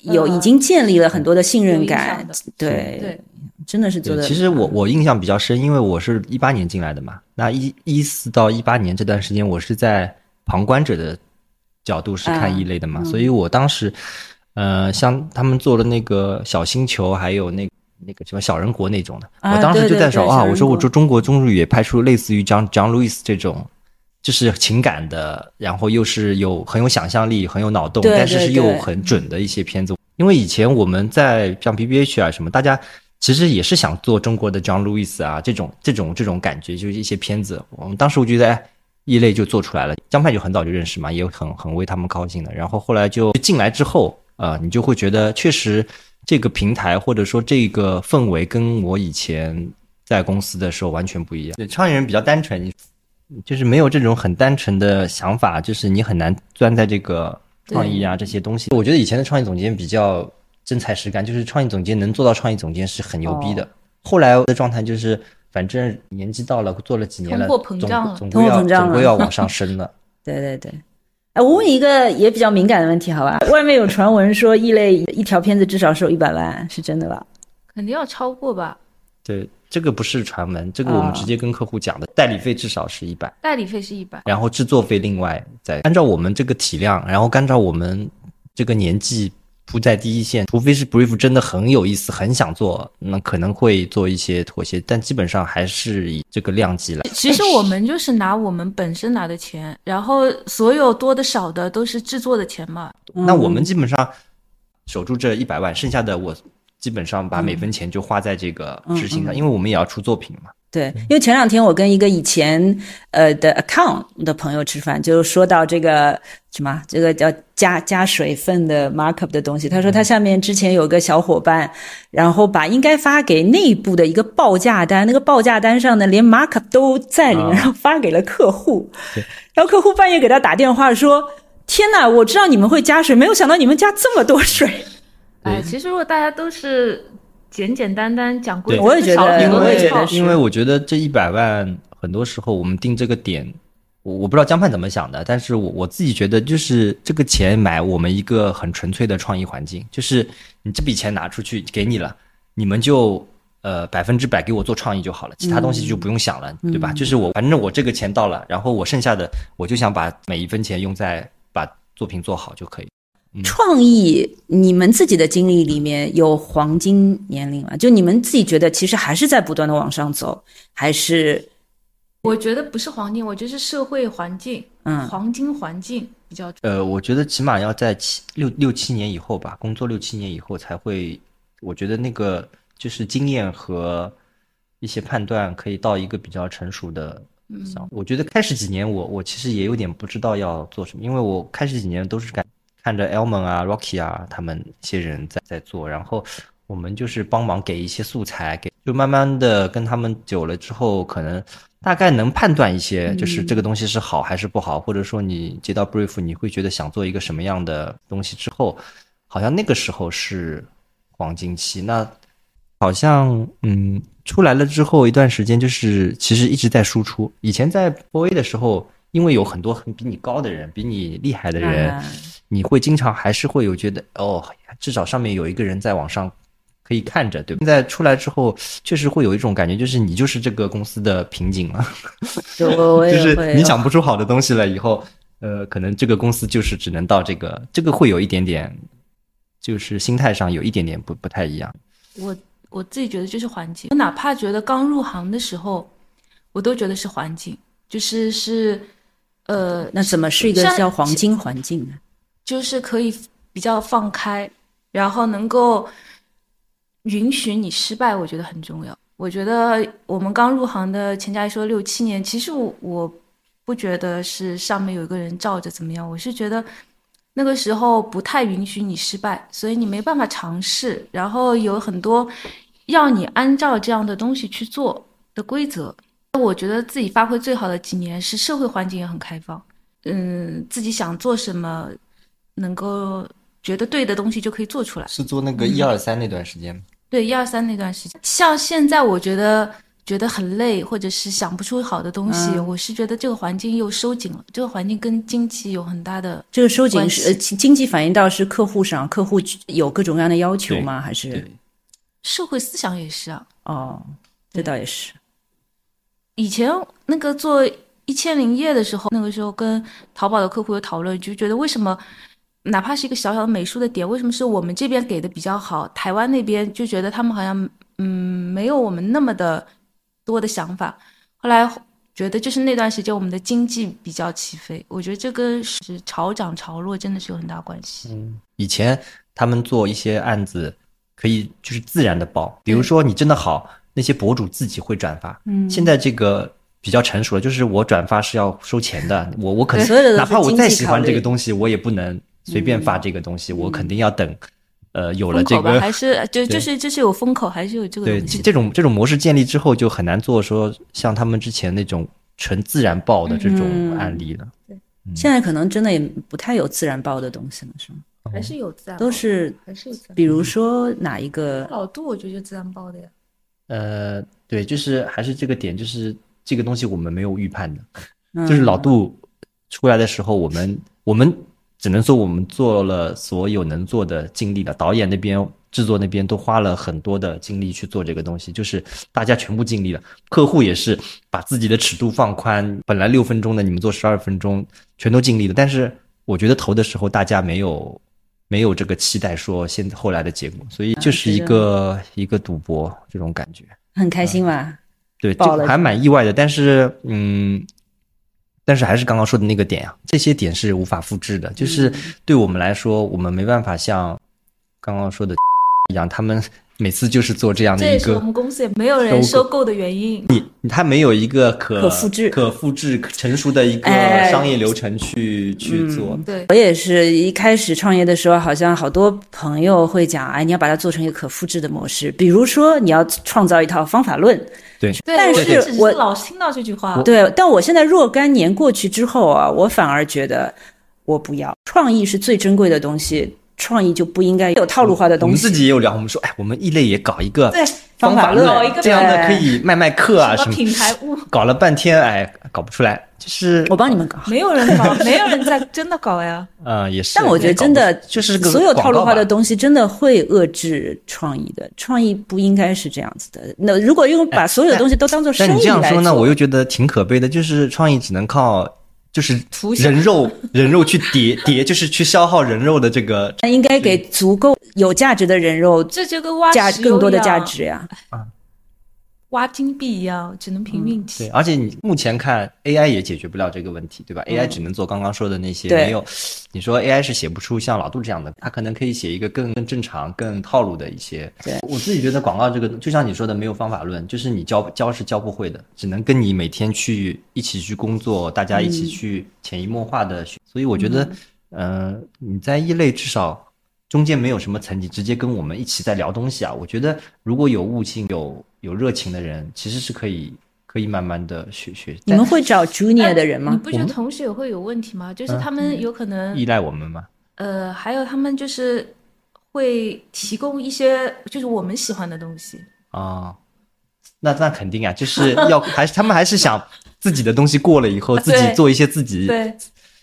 有、嗯已经建立了很多的信任感对，真的是做的。其实我我印象比较深，因为我是一八年进来的嘛。那一一四到一八年这段时间，我是在旁观者的角度是看异类的嘛，所以我当时，呃，像他们做的那个小星球，还有那那个什么小人国那种的，啊我当时就在说啊，我说我说中国中日也拍出类似于张张路易斯这种。就是情感的，然后又是有很有想象力、很有脑洞，对但是是又很准的一些片子。因为以前我们在像 B B H 啊什么，大家其实也是想做中国的 John Lewis 啊这种这种这种感觉，就是一些片子。我们当时我觉得，哎，异类就做出来了。江派就很早就认识嘛，也很很为他们高兴的。然后后来就进来之后，呃，你就会觉得确实这个平台或者说这个氛围跟我以前在公司的时候完全不一样。对，创业人比较单纯，你就是没有这种很单纯的想法，就是你很难钻在这个创意啊这些东西。我觉得以前的创意总监比较真才实干，就是创意总监能做到创意总监是很牛逼的。后来的状态就是，反正年纪到了，做了几年了，通货膨胀了通总总归要货膨胀了总归要往上升了。对对对。哎，我问一个也比较敏感的问题，好吧？外面有传闻说异类一条片子至少收一百万，是真的吧？肯定要超过吧？对，这个不是传闻，这个我们啊直接跟客户讲的，代理费至少是一百。代理费是一百，然后制作费另外再按照我们这个体量，然后按照我们这个年纪扑在第一线，除非是 brief 真的很有意思，很想做，那可能会做一些妥协，但基本上还是以这个量级来。其实我们就是拿我们本身拿的钱，然后所有多的少的都是制作的钱嘛。那我们基本上守住这一百万，剩下的我基本上把每分钱就花在这个执行上，因为我们也要出作品嘛。对，因为前两天我跟一个以前呃的 account 的朋友吃饭，就说到这个什么，这个叫加加水分的 markup 的东西。他说他下面之前有个小伙伴，然后把应该发给内部的一个报价单，那个报价单上呢连 markup 都在里面，然后发给了客户，然后客户半夜给他打电话说：“天呐，我知道你们会加水，没有想到你们加这么多水。”哎，其实如果大家都是。简简单单讲规则，我也觉得，因为因为我觉得这一百万很多时候我们定这个点，我我不知道江畔怎么想的，但是我我自己觉得就是这个钱买我们一个很纯粹的创意环境，就是你这笔钱拿出去给你了，你们就呃百分之百给我做创意就好了，其他东西就不用想了，对吧？就是我反正我这个钱到了，然后我剩下的我就想把每一分钱用在把作品做好就可以。创意，你们自己的经历里面有黄金年龄吗？就你们自己觉得，其实还是在不断的往上走，还是？我觉得不是黄金，我觉得是社会环境，嗯，黄金环境比较。呃，我觉得起码要在七六六七年以后吧，工作六七年以后才会，我觉得那个就是经验和一些判断可以到一个比较成熟的。嗯，我觉得开始几年，我我其实也有点不知道要做什么，因为我开始几年都是干。看着 Elmon 啊、Rocky 啊，他们一些人在在做，然后我们就是帮忙给一些素材，给就慢慢的跟他们久了之后，可能大概能判断一些，就是这个东西是好还是不好，或者说你接到 brief，你会觉得想做一个什么样的东西之后，好像那个时候是黄金期。那好像嗯，出来了之后一段时间，就是其实一直在输出。以前在 BOA 的时候，因为有很多很比你高的人，比你厉害的人。你会经常还是会有觉得哦，至少上面有一个人在网上可以看着，对吧？现在出来之后，确实会有一种感觉，就是你就是这个公司的瓶颈了，就是你想不出好的东西了。以后，呃，可能这个公司就是只能到这个，这个会有一点点，就是心态上有一点点不不太一样。我我自己觉得就是环境，我哪怕觉得刚入行的时候，我都觉得是环境，就是是，呃，那怎么是一个叫黄金环境呢？就是可以比较放开，然后能够允许你失败，我觉得很重要。我觉得我们刚入行的钱嘉怡说六七年，其实我我不觉得是上面有一个人罩着怎么样，我是觉得那个时候不太允许你失败，所以你没办法尝试，然后有很多要你按照这样的东西去做的规则。我觉得自己发挥最好的几年是社会环境也很开放，嗯，自己想做什么。能够觉得对的东西就可以做出来，是做那个一二三那段时间吗？对，一二三那段时间，像现在我觉得觉得很累，或者是想不出好的东西，我是觉得这个环境又收紧了。这个环境跟经济有很大的这个收紧是呃经济反映到是客户上，客户有各种各样的要求吗？还是社会思想也是啊？哦，这倒也是。以前那个做一千零夜的时候，那个时候跟淘宝的客户有讨论，就觉得为什么？哪怕是一个小小的美术的点，为什么是我们这边给的比较好？台湾那边就觉得他们好像嗯没有我们那么的多的想法。后来觉得就是那段时间我们的经济比较起飞，我觉得这跟是潮涨潮落真的是有很大关系。嗯，以前他们做一些案子可以就是自然的爆，比如说你真的好，那些博主自己会转发。嗯，现在这个比较成熟了，就是我转发是要收钱的，我我可能哪怕我再喜欢这个东西，我也不能。随便发这个东西，我肯定要等，呃，有了这个还是就 就是就是有风口，还是有这个对这种这种模式建立之后，就很难做说像他们之前那种纯自然爆的这种案例了。对，现在可能真的也不太有自然爆的东西了，是吗？还是有自然，都是还是有自然。比如说哪一个老杜，我觉得就自然爆的呀。呃，对，就是还是这个点，就是这个东西我们没有预判的，就是老杜出来的时候，我们我们。只能说我们做了所有能做的尽力了，导演那边、制作那边都花了很多的精力去做这个东西，就是大家全部尽力了。客户也是把自己的尺度放宽，本来六分钟的你们做十二分钟，全都尽力了。但是我觉得投的时候大家没有没有这个期待说现在后来的结果，所以就是一个、一个赌博这种感觉。很开心吧？对，这爆了个还蛮意外的，但是嗯，但是还是刚刚说的那个点呀、这些点是无法复制的，就是嗯对我们来说，我们没办法像刚刚说的 一样，他们每次就是做这样的一个这也是我们公司也没有人收购的原因。你他没有一个可可复制可复制、可成熟的一个哎商业流程去、去做。对，我也是一开始创业的时候，好像好多朋友会讲，哎，你要把它做成一个可复制的模式，比如说你要创造一套方法论。对，但是我一直我老是听到这句话。对，但我现在若干年过去之后啊，我反而觉得我不要，创意是最珍贵的东西，创意就不应该有套路化的东西我们。自己也有聊，我们说，哎，我们异类也搞一个对方法论，一个这样的可以卖卖课啊什么。品牌物，搞了半天，哎，搞不出来，就是我帮你们搞。没有人搞，没有人在真的搞呀。嗯，也是。但我觉得真的就是所有套路化的东西真的会遏制创意的，创意不应该是这样子的。那如果用把所有的东西都当做生意但你这样说呢，我又觉得挺可悲的，就是创意只能靠就是人肉 人肉去叠叠，就是去消耗人肉的这个。那应该给足够有价值的人肉这就跟挖价石油一样更多的价，值呀。挖金币一样，只能凭运对，气。而且你目前看 AI 也解决不了这个问题，对吧、a i 只能做刚刚说的那些，没有你说 AI 是写不出像老杜这样的，他可能可以写一个更更正常、更套路的一些。对我自己觉得广告这个，就像你说的，没有方法论，就是你教教是教不会的，只能跟你每天去一起去工作，大家一起去潜移默化的学。所以我觉得，呃，你在异类至少中间没有什么层级，直接跟我们一起在聊东西啊。我觉得如果有悟性、有有热情的人，其实是可以可以慢慢的学学。你们会找 junior 的人吗你？不觉得同学也会有问题吗？就是他们有可能但依赖我们吗？呃，还有他们就是会提供一些就是我们喜欢的东西。啊、那那肯定啊，就是要还是他们还是想自己的东西过了以后，啊自己做一些自己。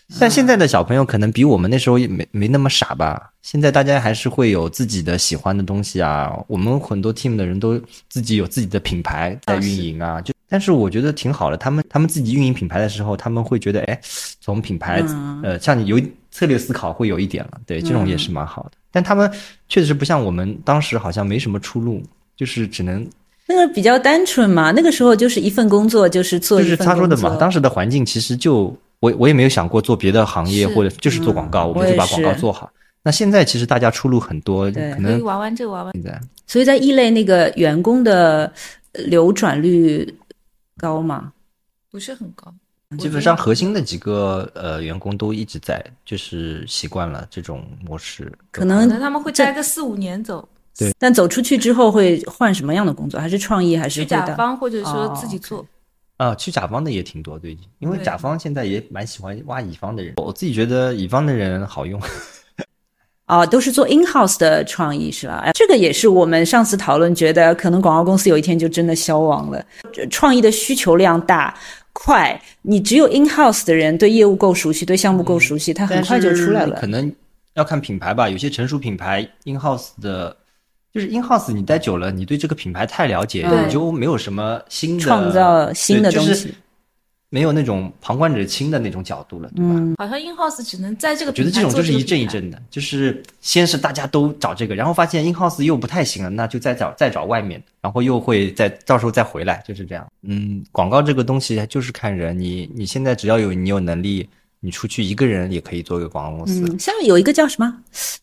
对，但现在的小朋友可能比我们那时候也没没那么傻吧？现在大家还是会有自己的喜欢的东西啊。我们很多 team 的人都自己有自己的品牌在运营啊，就但是我觉得挺好的。他们他们自己运营品牌的时候，他们会觉得，哎，从品牌、呃，像你有策略思考会有一点了，对，这种也是蛮好的。但他们确实不像我们当时好像没什么出路，就是只能那个比较单纯嘛，那个时候就是一份工作，就是做就是他说的嘛，当时的环境其实就我我也没有想过做别的行业或者就是做广告，我我们就把广告做好。那现在其实大家出路很多，对可能玩玩这个玩玩。现在所以在异类那个员工的呃流转率高吗？不是很高，基本上核心的几个呃员工都一直在，就是习惯了这种模式。可能可能他们会待个四五年走，对但走出去之后会换什么样的工作？还是创意，还是去甲？方或者说哦自己做。啊，去甲方的也挺多，最近，因为甲方现在也蛮喜欢挖乙方的人。我自己觉得乙方的人好用，哦，都是做 in house 的创意是吧？哎，这个也是我们上次讨论，觉得可能广告公司有一天就真的消亡了。创意的需求量大。快，你只有 in house 的人对业务够熟悉，对项目够熟悉，他很快就出来了可。能要看品牌吧，有些成熟品牌 in house 的，就是 in house 你待久了，你对这个品牌太了解，你就没有什么新的创造新的对就是东西没有那种旁观者清的那种角度了，对吧？嗯，好像 in house 只能在这个我觉得这种就是一。阵一阵的，就是先是大家都找这个，然后发现 in house 又不太行了，那就再找再找外面，然后又会再到时候再回来，就是这样。嗯，广告这个东西就是看人，你你现在只要有你有能力，你出去一个人也可以做一个广告公司。嗯，像有一个叫什么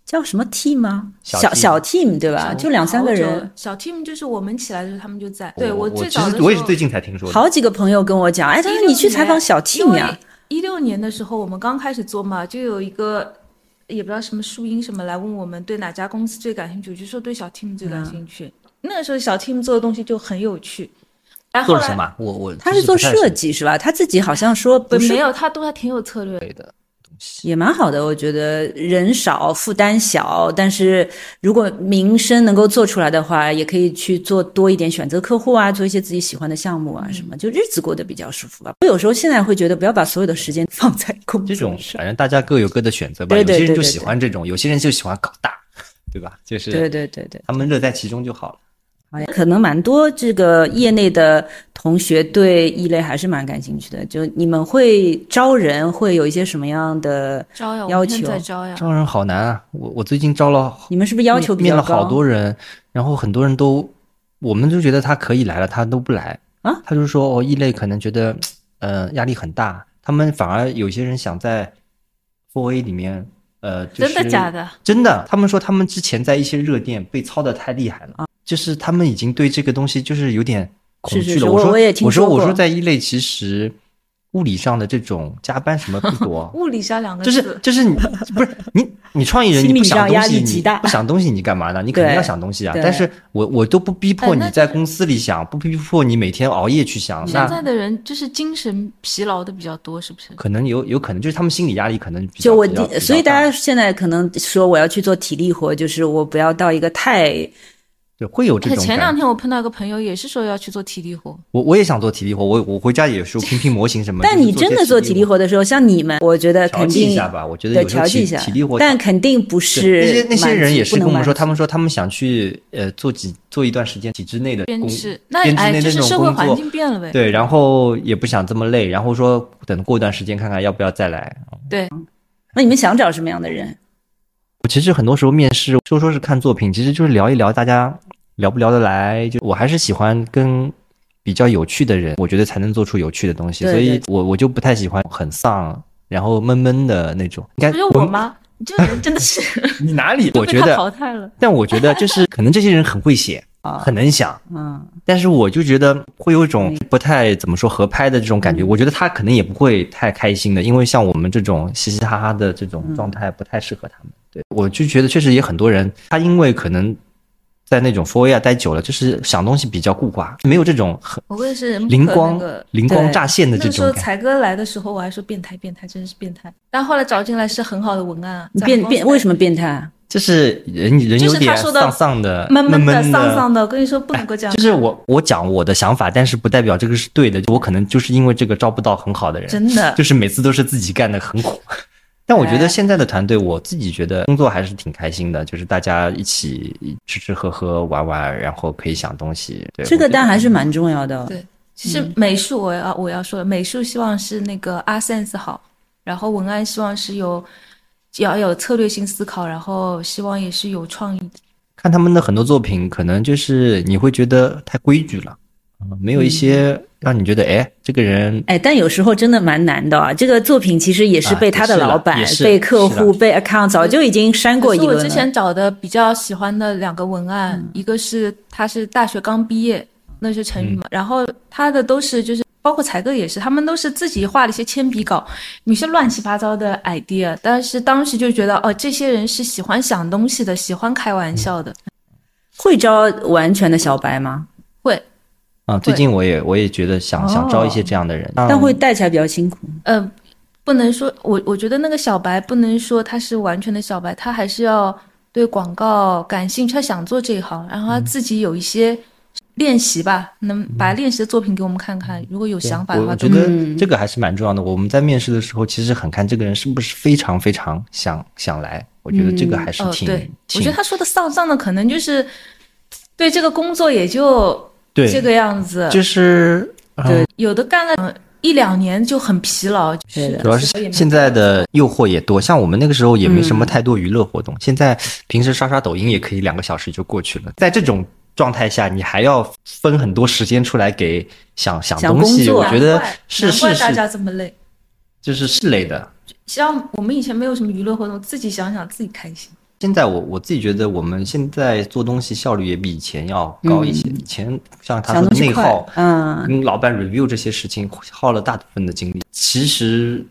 叫什么 team 吗？小小 team 小 team 对吧？就两三个人，小 team 就是我们起来的时候他们就在。对我最早的时候，其实我也是最近才听说的。好几个朋友跟我讲，哎，他说你去采访小 team 为呀，一六年的时候，我们刚开始做嘛，就有一个也不知道什么树荫什么来问我们对哪家公司最感兴趣，我就说对小 team 最感兴趣。那个时候小 team 做的东西就很有趣。做了什么？我我他是做设设计是吧？他自己好像说不是没有，他都还挺有策略的。的，也蛮好的，我觉得人少负担小，但是如果名声能够做出来的话，也可以去做多一点选择客户啊，做一些自己喜欢的项目啊，什么就日子过得比较舒服吧。我有时候现在会觉得，不要把所有的时间 放在工作这种上。反正大家各有各的选择吧。对对有些人就喜欢这种，有些人就喜欢搞大，对吧？就是对对对对，他们乐在其中就好了。好呀，可能蛮多这个业内的同学对异类还是蛮感兴趣的。就你们会招人，会有一些什么样的招呀，要求招呀。招人好难啊！我我最近招了你们是不是要求比较高？面了好多人，然后很多人都，我们就觉得他可以来了，他都不来啊。他就说哦，异类可能觉得呃压力很大，他们反而有些人想在 Four A 里面呃，就是、真的假的？真的，他们说他们之前在一些热店被操的太厉害了，啊就是他们已经对这个东西就是有点恐惧了。是是是我说我说我说在一类其实物理上的这种加班什么不多 物理上两个就，是就是你不是你你创意人你不想东西你力极大不想东西你干嘛呢？你肯定要想东西啊。但是我我都不逼迫你在公司里想，不逼迫你每天熬夜去想，那现在的人就是精神疲劳的比较多，是不是？可能有有可能就是他们心理压力可能比较就我所以大大家现在可能说我要去做体力活，就是我不要到一个太对会有这哎，种前两。天我碰到一个朋友，也是说要去做体力活，我我也想做体力活，我我回家也是拼拼模型什么。但你真的做体体力活的时候，像你们，我觉得肯定剂一下吧，我觉得对有时候体调剂一下体力活，但肯定不是那些那些人也是跟我们说，他们们说他们想去呃做几做一段时间体制内的工编制，那哎就是社会环境变了呗。对，然后也不想这么累，然后说等过一段时间看看要不要再来。对，那你们想找什么样的人？我其实很多时候面试说说是看作品，其实就是聊一聊大家聊不聊得来。就我还是喜欢跟比较有趣的人，我觉得才能做出有趣的东西。对所以我我就不太喜欢很丧，然后闷闷的那种。应该不是我吗？你这个人真的是 你哪里？我觉得，淘汰了。但我觉得就是可能这些人很会写，啊很能想。嗯，但是我就觉得会有一种不太怎么说合拍的这种感觉，我觉得他可能也不会太开心的，因为像我们这种嘻嘻哈哈的这种状态不太适合他们。对，我就觉得确实也很多人，他因为可能在那种 Four A 待久了，就是想东西比较固化，没有这种很我也是灵光、那个灵光乍现的这种感觉。个时候才哥来的时候，我还说变态变态，真是变态。但后来找进来是很好的文案啊。变变为什么么变态？就是人人有就是他点说的丧丧的、闷闷的、的、丧丧的？我跟你说不能够这样。就是我我讲我的想法，但是不代表这个是对的。我可能就是因为这个招不到很好的人，真的就是每次都是自己干的很苦。但我觉得现在的团队，我自己觉得工作还是挺开心的，就是大家一起吃吃喝喝玩玩，然后可以想东西。对，这个我觉得单还是蛮重要的。对其实美术我要我要说，美术希望是那个 art sense 好，然后文案希望是有要有策略性思考，然后希望也是有创意的。看他们的很多作品，可能就是你会觉得太规矩了，嗯没有一些让你觉得哎，这个人哎，但有时候真的蛮难的啊！这个作品其实也是被他的老板、被客户、被 account 早就已经删过可一轮了。是我之前找的比较喜欢的两个文案，一个是他是大学刚毕业，那是成语嘛，然后他的都是就是包括才哥也是，他们都是自己画了一些铅笔稿，有些乱七八糟的 idea，但是当时就觉得哦，这些人是喜欢想东西的，喜欢开玩笑的，会招完全的小白吗？会，啊，最近我也我也觉得想想招一些这样的人，但会带起来比较辛苦。呃，不能说我我觉得那个小白不能说他是完全的小白，他还是要对广告感兴趣，他想做这一行，然后他自己有一些练习吧，能把练习的作品给我们看看，如果有想法的话，我我觉得嗯这个还是蛮重要的。我们在面试的时候，其实很看这个人是不是非常非常想想来。我觉得这个还是哦，挺，对，我觉得他说的丧丧的，可能就是对这个工作也就对这个样子，就是对有的干了呃一两年就很疲劳，对的主要是现在的诱惑也多，像我们那个时候也没什么太多娱乐活动，嗯现在平时刷刷抖音也可以两个小时就过去了。在这种状态下，你还要分很多时间出来给想想想东西，我觉得是是是难怪大家这么累。就是是累的。像我们以前没有什么娱乐活动，自己想想自己开心。现在我我自己觉得，我们现在做东西效率也比以前要高一些。以前像他说的想东西快内耗，，嗯，跟老板 review 这些事情耗了大部分的精力，其实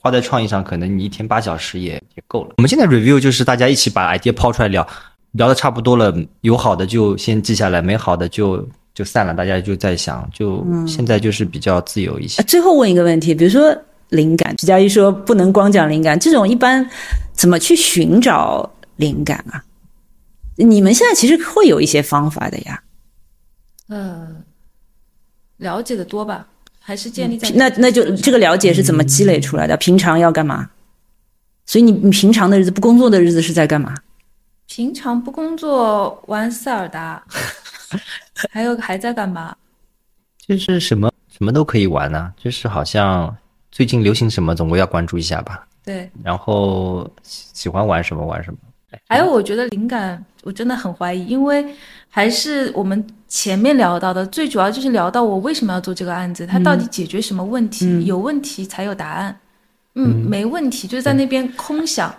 花在创意上，可能你一天八小时也也够了。我们现在 review 就是大家一起把 idea 抛出来聊，聊的差不多了，有好的就先记下来，没好的就就散了，大家就在想，就现在就是比较自由一些呃。最后问一个问题，比如说灵感，徐佳怡说不能光讲灵感，这种一般怎么去寻找灵感啊？你们现在其实会有一些方法的呀。呃，了解的多吧，还是建立在那那就这个了解是怎么积累出来的？平常要干嘛？所以你你平常的日子不工作的日子是在干嘛？平常不工作玩塞尔达，还有还在干嘛？就是什么什么都可以玩呢、就是好像最近流行什么，总归要关注一下吧。对，然后喜喜欢玩什么玩什么。还有我觉得灵感，我真的很怀疑，因为还是我们前面聊到的，最主要就是聊到我为什么要做这个案子，它到底解决什么问题？嗯有问题才有答案，嗯，没问题就是在那边空想，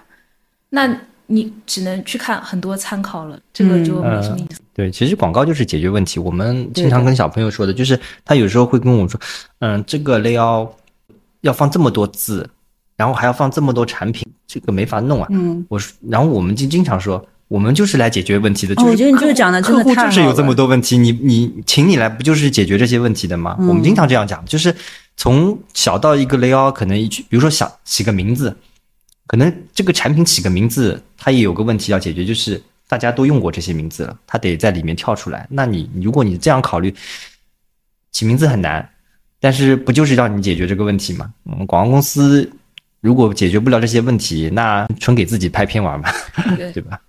那你只能去看很多参考了，这个就没什么意思。对，其实广告就是解决问题。我们经常跟小朋友说的，就是他有时候会跟我说，嗯，这个 layout 要放这么多字，然后还要放这么多产品，这个没法弄啊。嗯，我说，然后我们就经常说，我们就是来解决问题的。哦我觉得你就是讲的真的客户太就是有这么多问题，你你请你来不就是解决这些问题的吗？嗯我们经常这样讲，就是从小到一个 layout，可能一句，比如说想起个名字，可能这个产品起个名字，它也有个问题要解决，就是大家都用过这些名字了，它得在里面跳出来。那你如果你这样考虑，起名字很难，但是不就是让你解决这个问题吗？嗯，广告公司如果解决不了这些问题，那纯给自己拍片玩吧，对 对吧？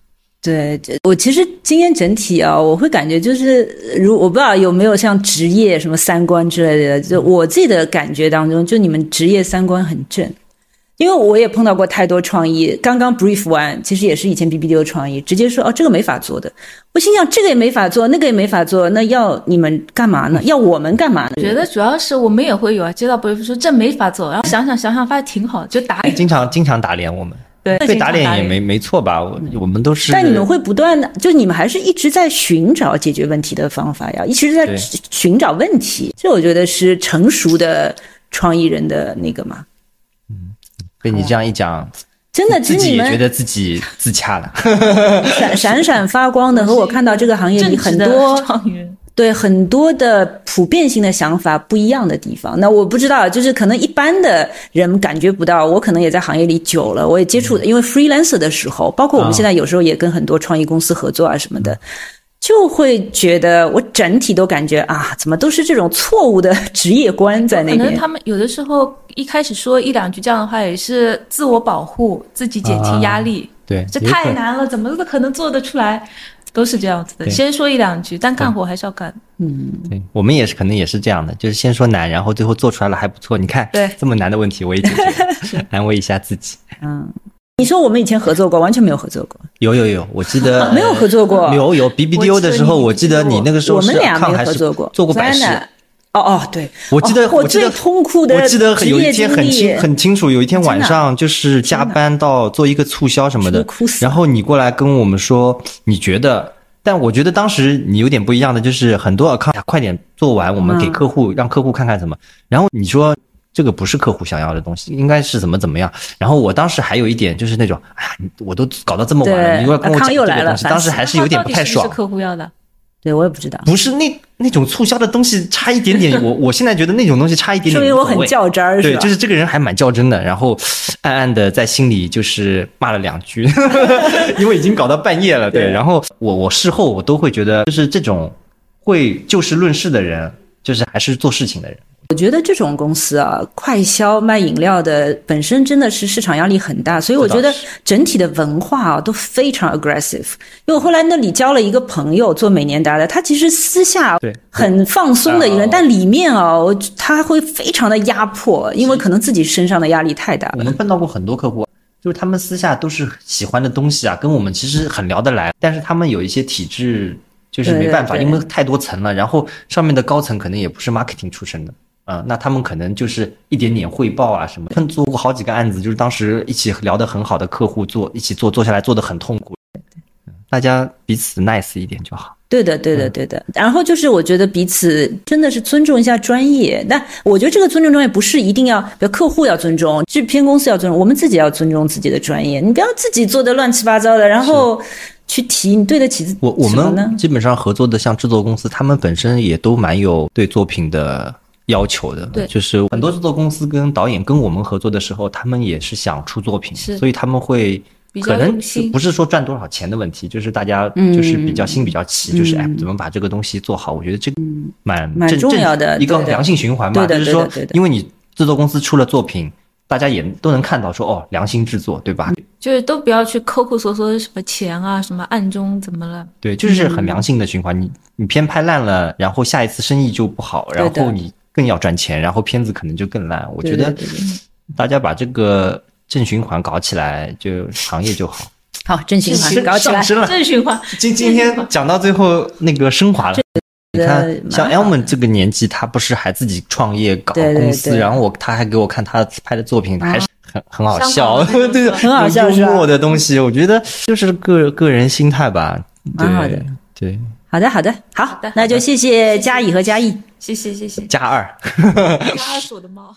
对，这我其实今天整体啊，我会感觉就是，如我不知道有没有像职业什么三观之类的，就我自己的感觉当中，就你们职业三观很正。因为我也碰到过太多创意，刚刚 brief 完，其实也是以前 BBD 的创意，直接说哦这个没法做的。我心想这个也没法做，那个也没法做，那要你们干嘛呢？要我们干嘛呢？我觉得主要是我们也会有啊，接到 brief 说这没法做，然后想想想想发现挺好，就打脸。经常经常打脸我们，对被打脸也没没错吧？我我们都是。但你们会不断的，就你们还是一直在寻找解决问题的方法呀，一直在寻找问题。这我觉得是成熟的创意人的那个嘛。被你这样一讲，真的，其自己实你们也觉得自己自洽了。闪闪闪发光的，和我看到这个行业里很多对很多的普遍性的想法不一样的地方。那我不知道，就是可能一般的人感觉不到，我可能也在行业里久了，我也接触的，因为 freelancer 的时候，包括我们啊现在有时候也跟很多创意公司合作啊什么的。就会觉得我整体都感觉啊，怎么都是这种错误的职业观在那边。可能他们有的时候一开始说一两句这样的话，也是自我保护，自己减轻压力。对，这。太难了，怎么可能做得出来？都是这样子的，先说一两句，但干活还是要干。嗯对，我们也是，可能也是这样的，就是先说难，然后最后做出来了还不错。你看，对这么难的问题我也解决了，安慰一下自己。嗯，你说我们以前合作过，完全没有合作过，有有有，我记得没有合作过。有有 BBDO 的时候，我记得你那个时候是我们俩是合作过，做过百事。哦哦，对，我记得哦我我记得最痛苦的我记得有一天很清很清楚，有一天晚上就是加班到做一个促销什么的然后你过来跟我们说，你觉得？但我觉得当时你有点不一样的，就是很多 account 快点做完，我们给嗯客户、让客户看看什么。然后你说这个不是客户想要的东西，应该是怎么怎么样。然后我当时还有一点就是那种，哎呀，我都搞到这么晚了，你又要跟我讲这个东西，当时还是有点不太爽是是。客户要的，对我也不知道，不是那那种促销的东西差一点点，我我现在觉得那种东西差一点点，说明我很较真儿，对，吧？就是这个人还蛮较真的，然后暗暗的在心里就是骂了两句，因为已经搞到半夜了。对，对然后我我事后我都会觉得，就是这种会就事论事的人，就是还是做事情的人。我觉得这种公司啊，快销卖饮料的本身真的是市场压力很大，所以我觉得整体的文化啊都非常 aggressive。因为我后来那里交了一个朋友做美年达的，他其实私下对很放松的一个人，哦但里面啊，他会非常的压迫，因为可能自己身上的压力太大了。我们碰到过很多客户，就是他们私下都是喜欢的东西啊，跟我们其实很聊得来，但是他们有一些体制就是没办法，对对对因为太多层了，然后上面的高层可能也不是 marketing 出身的。啊、那他们可能就是一点点汇报啊什么。碰做过好几个案子，就是当时一起聊得很好的客户做一起做做下来做得很痛苦，嗯大家彼此 nice 一点就好。对的，对的，对的。然后就是，我觉得彼此真的是尊重一下专业。但我觉得这个尊重专业不是一定要，比如客户要尊重，制片公司要尊重，我们自己要尊重自己的专业。你不要自己做的乱七八糟的，然后去提，你对得起自我我什么呢们？基本上合作的像制作公司，他们本身也都蛮有对作品的要求的。对就是很多制作公司跟导演跟我们合作的时候，他们也是想出作品，是所以他们会可能不是说赚多少钱的问题，就是大家嗯就是比较心比较齐，就是哎怎么把这个东西做好，我觉得这个蛮蛮正重要的一个良性循环嘛，就是说因为你制作公司出了作品。大家也都能看到说哦，良心制作，对吧？就是都不要去抠抠搜搜什么钱啊，什么暗中怎么了？对，就是很良性的循环。你你片拍烂了，然后下一次生意就不好，然后你更要赚钱，然后片子可能就更烂。我觉得大家把这个正循环搞起来，就行业就好。好，正循环搞起来。了。正循环。今今天讲到最后那个升华了。你看，像蛮好的。Elman 这个年纪，他不是还自己创业搞公司，对。然后我他还给我看他拍的作品，还是很很好笑。对，很好笑幽默的东西，我觉得就是个个人心态吧，对蛮好的。对，好的，好的，好的，那就谢谢佳乙和嘉义。谢谢谢谢，加二。加二是我的猫。